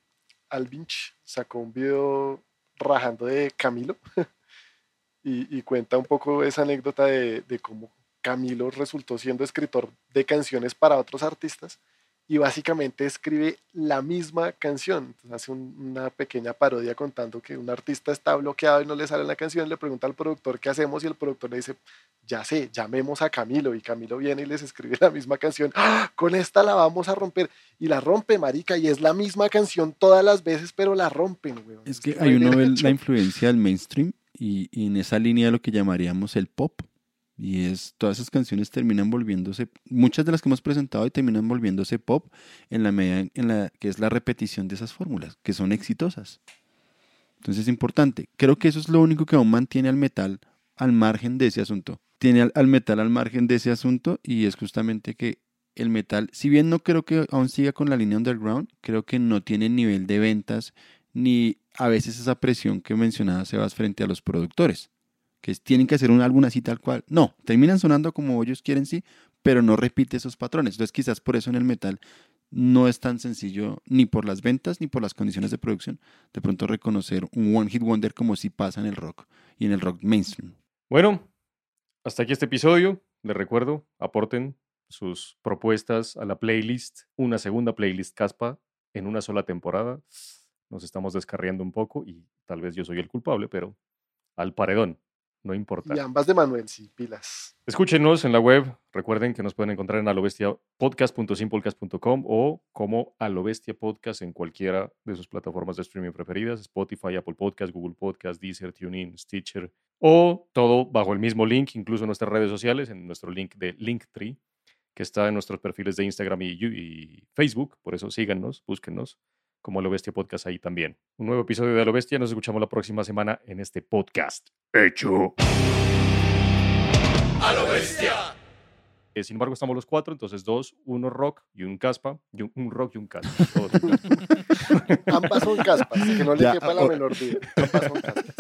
Alvinch sacó un video rajando de Camilo y, cuenta un poco esa anécdota de cómo Camilo resultó siendo escritor de canciones para otros artistas y básicamente escribe la misma canción. hace una pequeña parodia contando que un artista está bloqueado y no le sale la canción, le pregunta al productor qué hacemos y el productor le dice, ya sé, llamemos a Camilo y Camilo viene y les escribe la misma canción, ¡Ah! con esta la vamos a romper y la rompe, marica, y es la misma canción todas las veces, pero la rompen, Es que hay uno ve la influencia del mainstream y, y en esa línea de lo que llamaríamos el pop y es, todas esas canciones terminan volviéndose, muchas de las que hemos presentado y terminan volviéndose pop en la medida en la que es la repetición de esas fórmulas, que son exitosas. Entonces es importante. Creo que eso es lo único que aún mantiene al metal al margen de ese asunto. Tiene al, al metal al margen de ese asunto y es justamente que el metal, si bien no creo que aún siga con la línea underground, creo que no tiene nivel de ventas ni a veces esa presión que mencionaba Sebas frente a los productores que tienen que hacer un álbum así tal cual. No, terminan sonando como ellos quieren, sí, pero no repite esos patrones. Entonces quizás por eso en el metal no es tan sencillo ni por las ventas ni por las condiciones de producción de pronto reconocer un One Hit Wonder como si pasa en el rock y en el rock mainstream. Bueno, hasta aquí este episodio. Les recuerdo, aporten sus propuestas a la playlist, una segunda playlist Caspa en una sola temporada. Nos estamos descarriando un poco y tal vez yo soy el culpable, pero al paredón no importa. Y ambas de Manuel, sí, pilas. Escúchenos en la web. Recuerden que nos pueden encontrar en alobestiapodcast.simplecast.com o como Alobestia Podcast en cualquiera de sus plataformas de streaming preferidas, Spotify, Apple Podcast, Google Podcast, Deezer, TuneIn, Stitcher, o todo bajo el mismo link, incluso en nuestras redes sociales, en nuestro link de Linktree, que está en nuestros perfiles de Instagram y, y Facebook. Por eso síganos, búsquenos como Lo Bestia Podcast ahí también. Un nuevo episodio de Lo Bestia. Nos escuchamos la próxima semana en este podcast. Hecho. A lo bestia. Eh, sin embargo, estamos los cuatro, entonces dos, uno rock y un caspa, y un, rock y un caspa. Ambas son caspas, que no le quepa la menor duda. Ambas son caspas.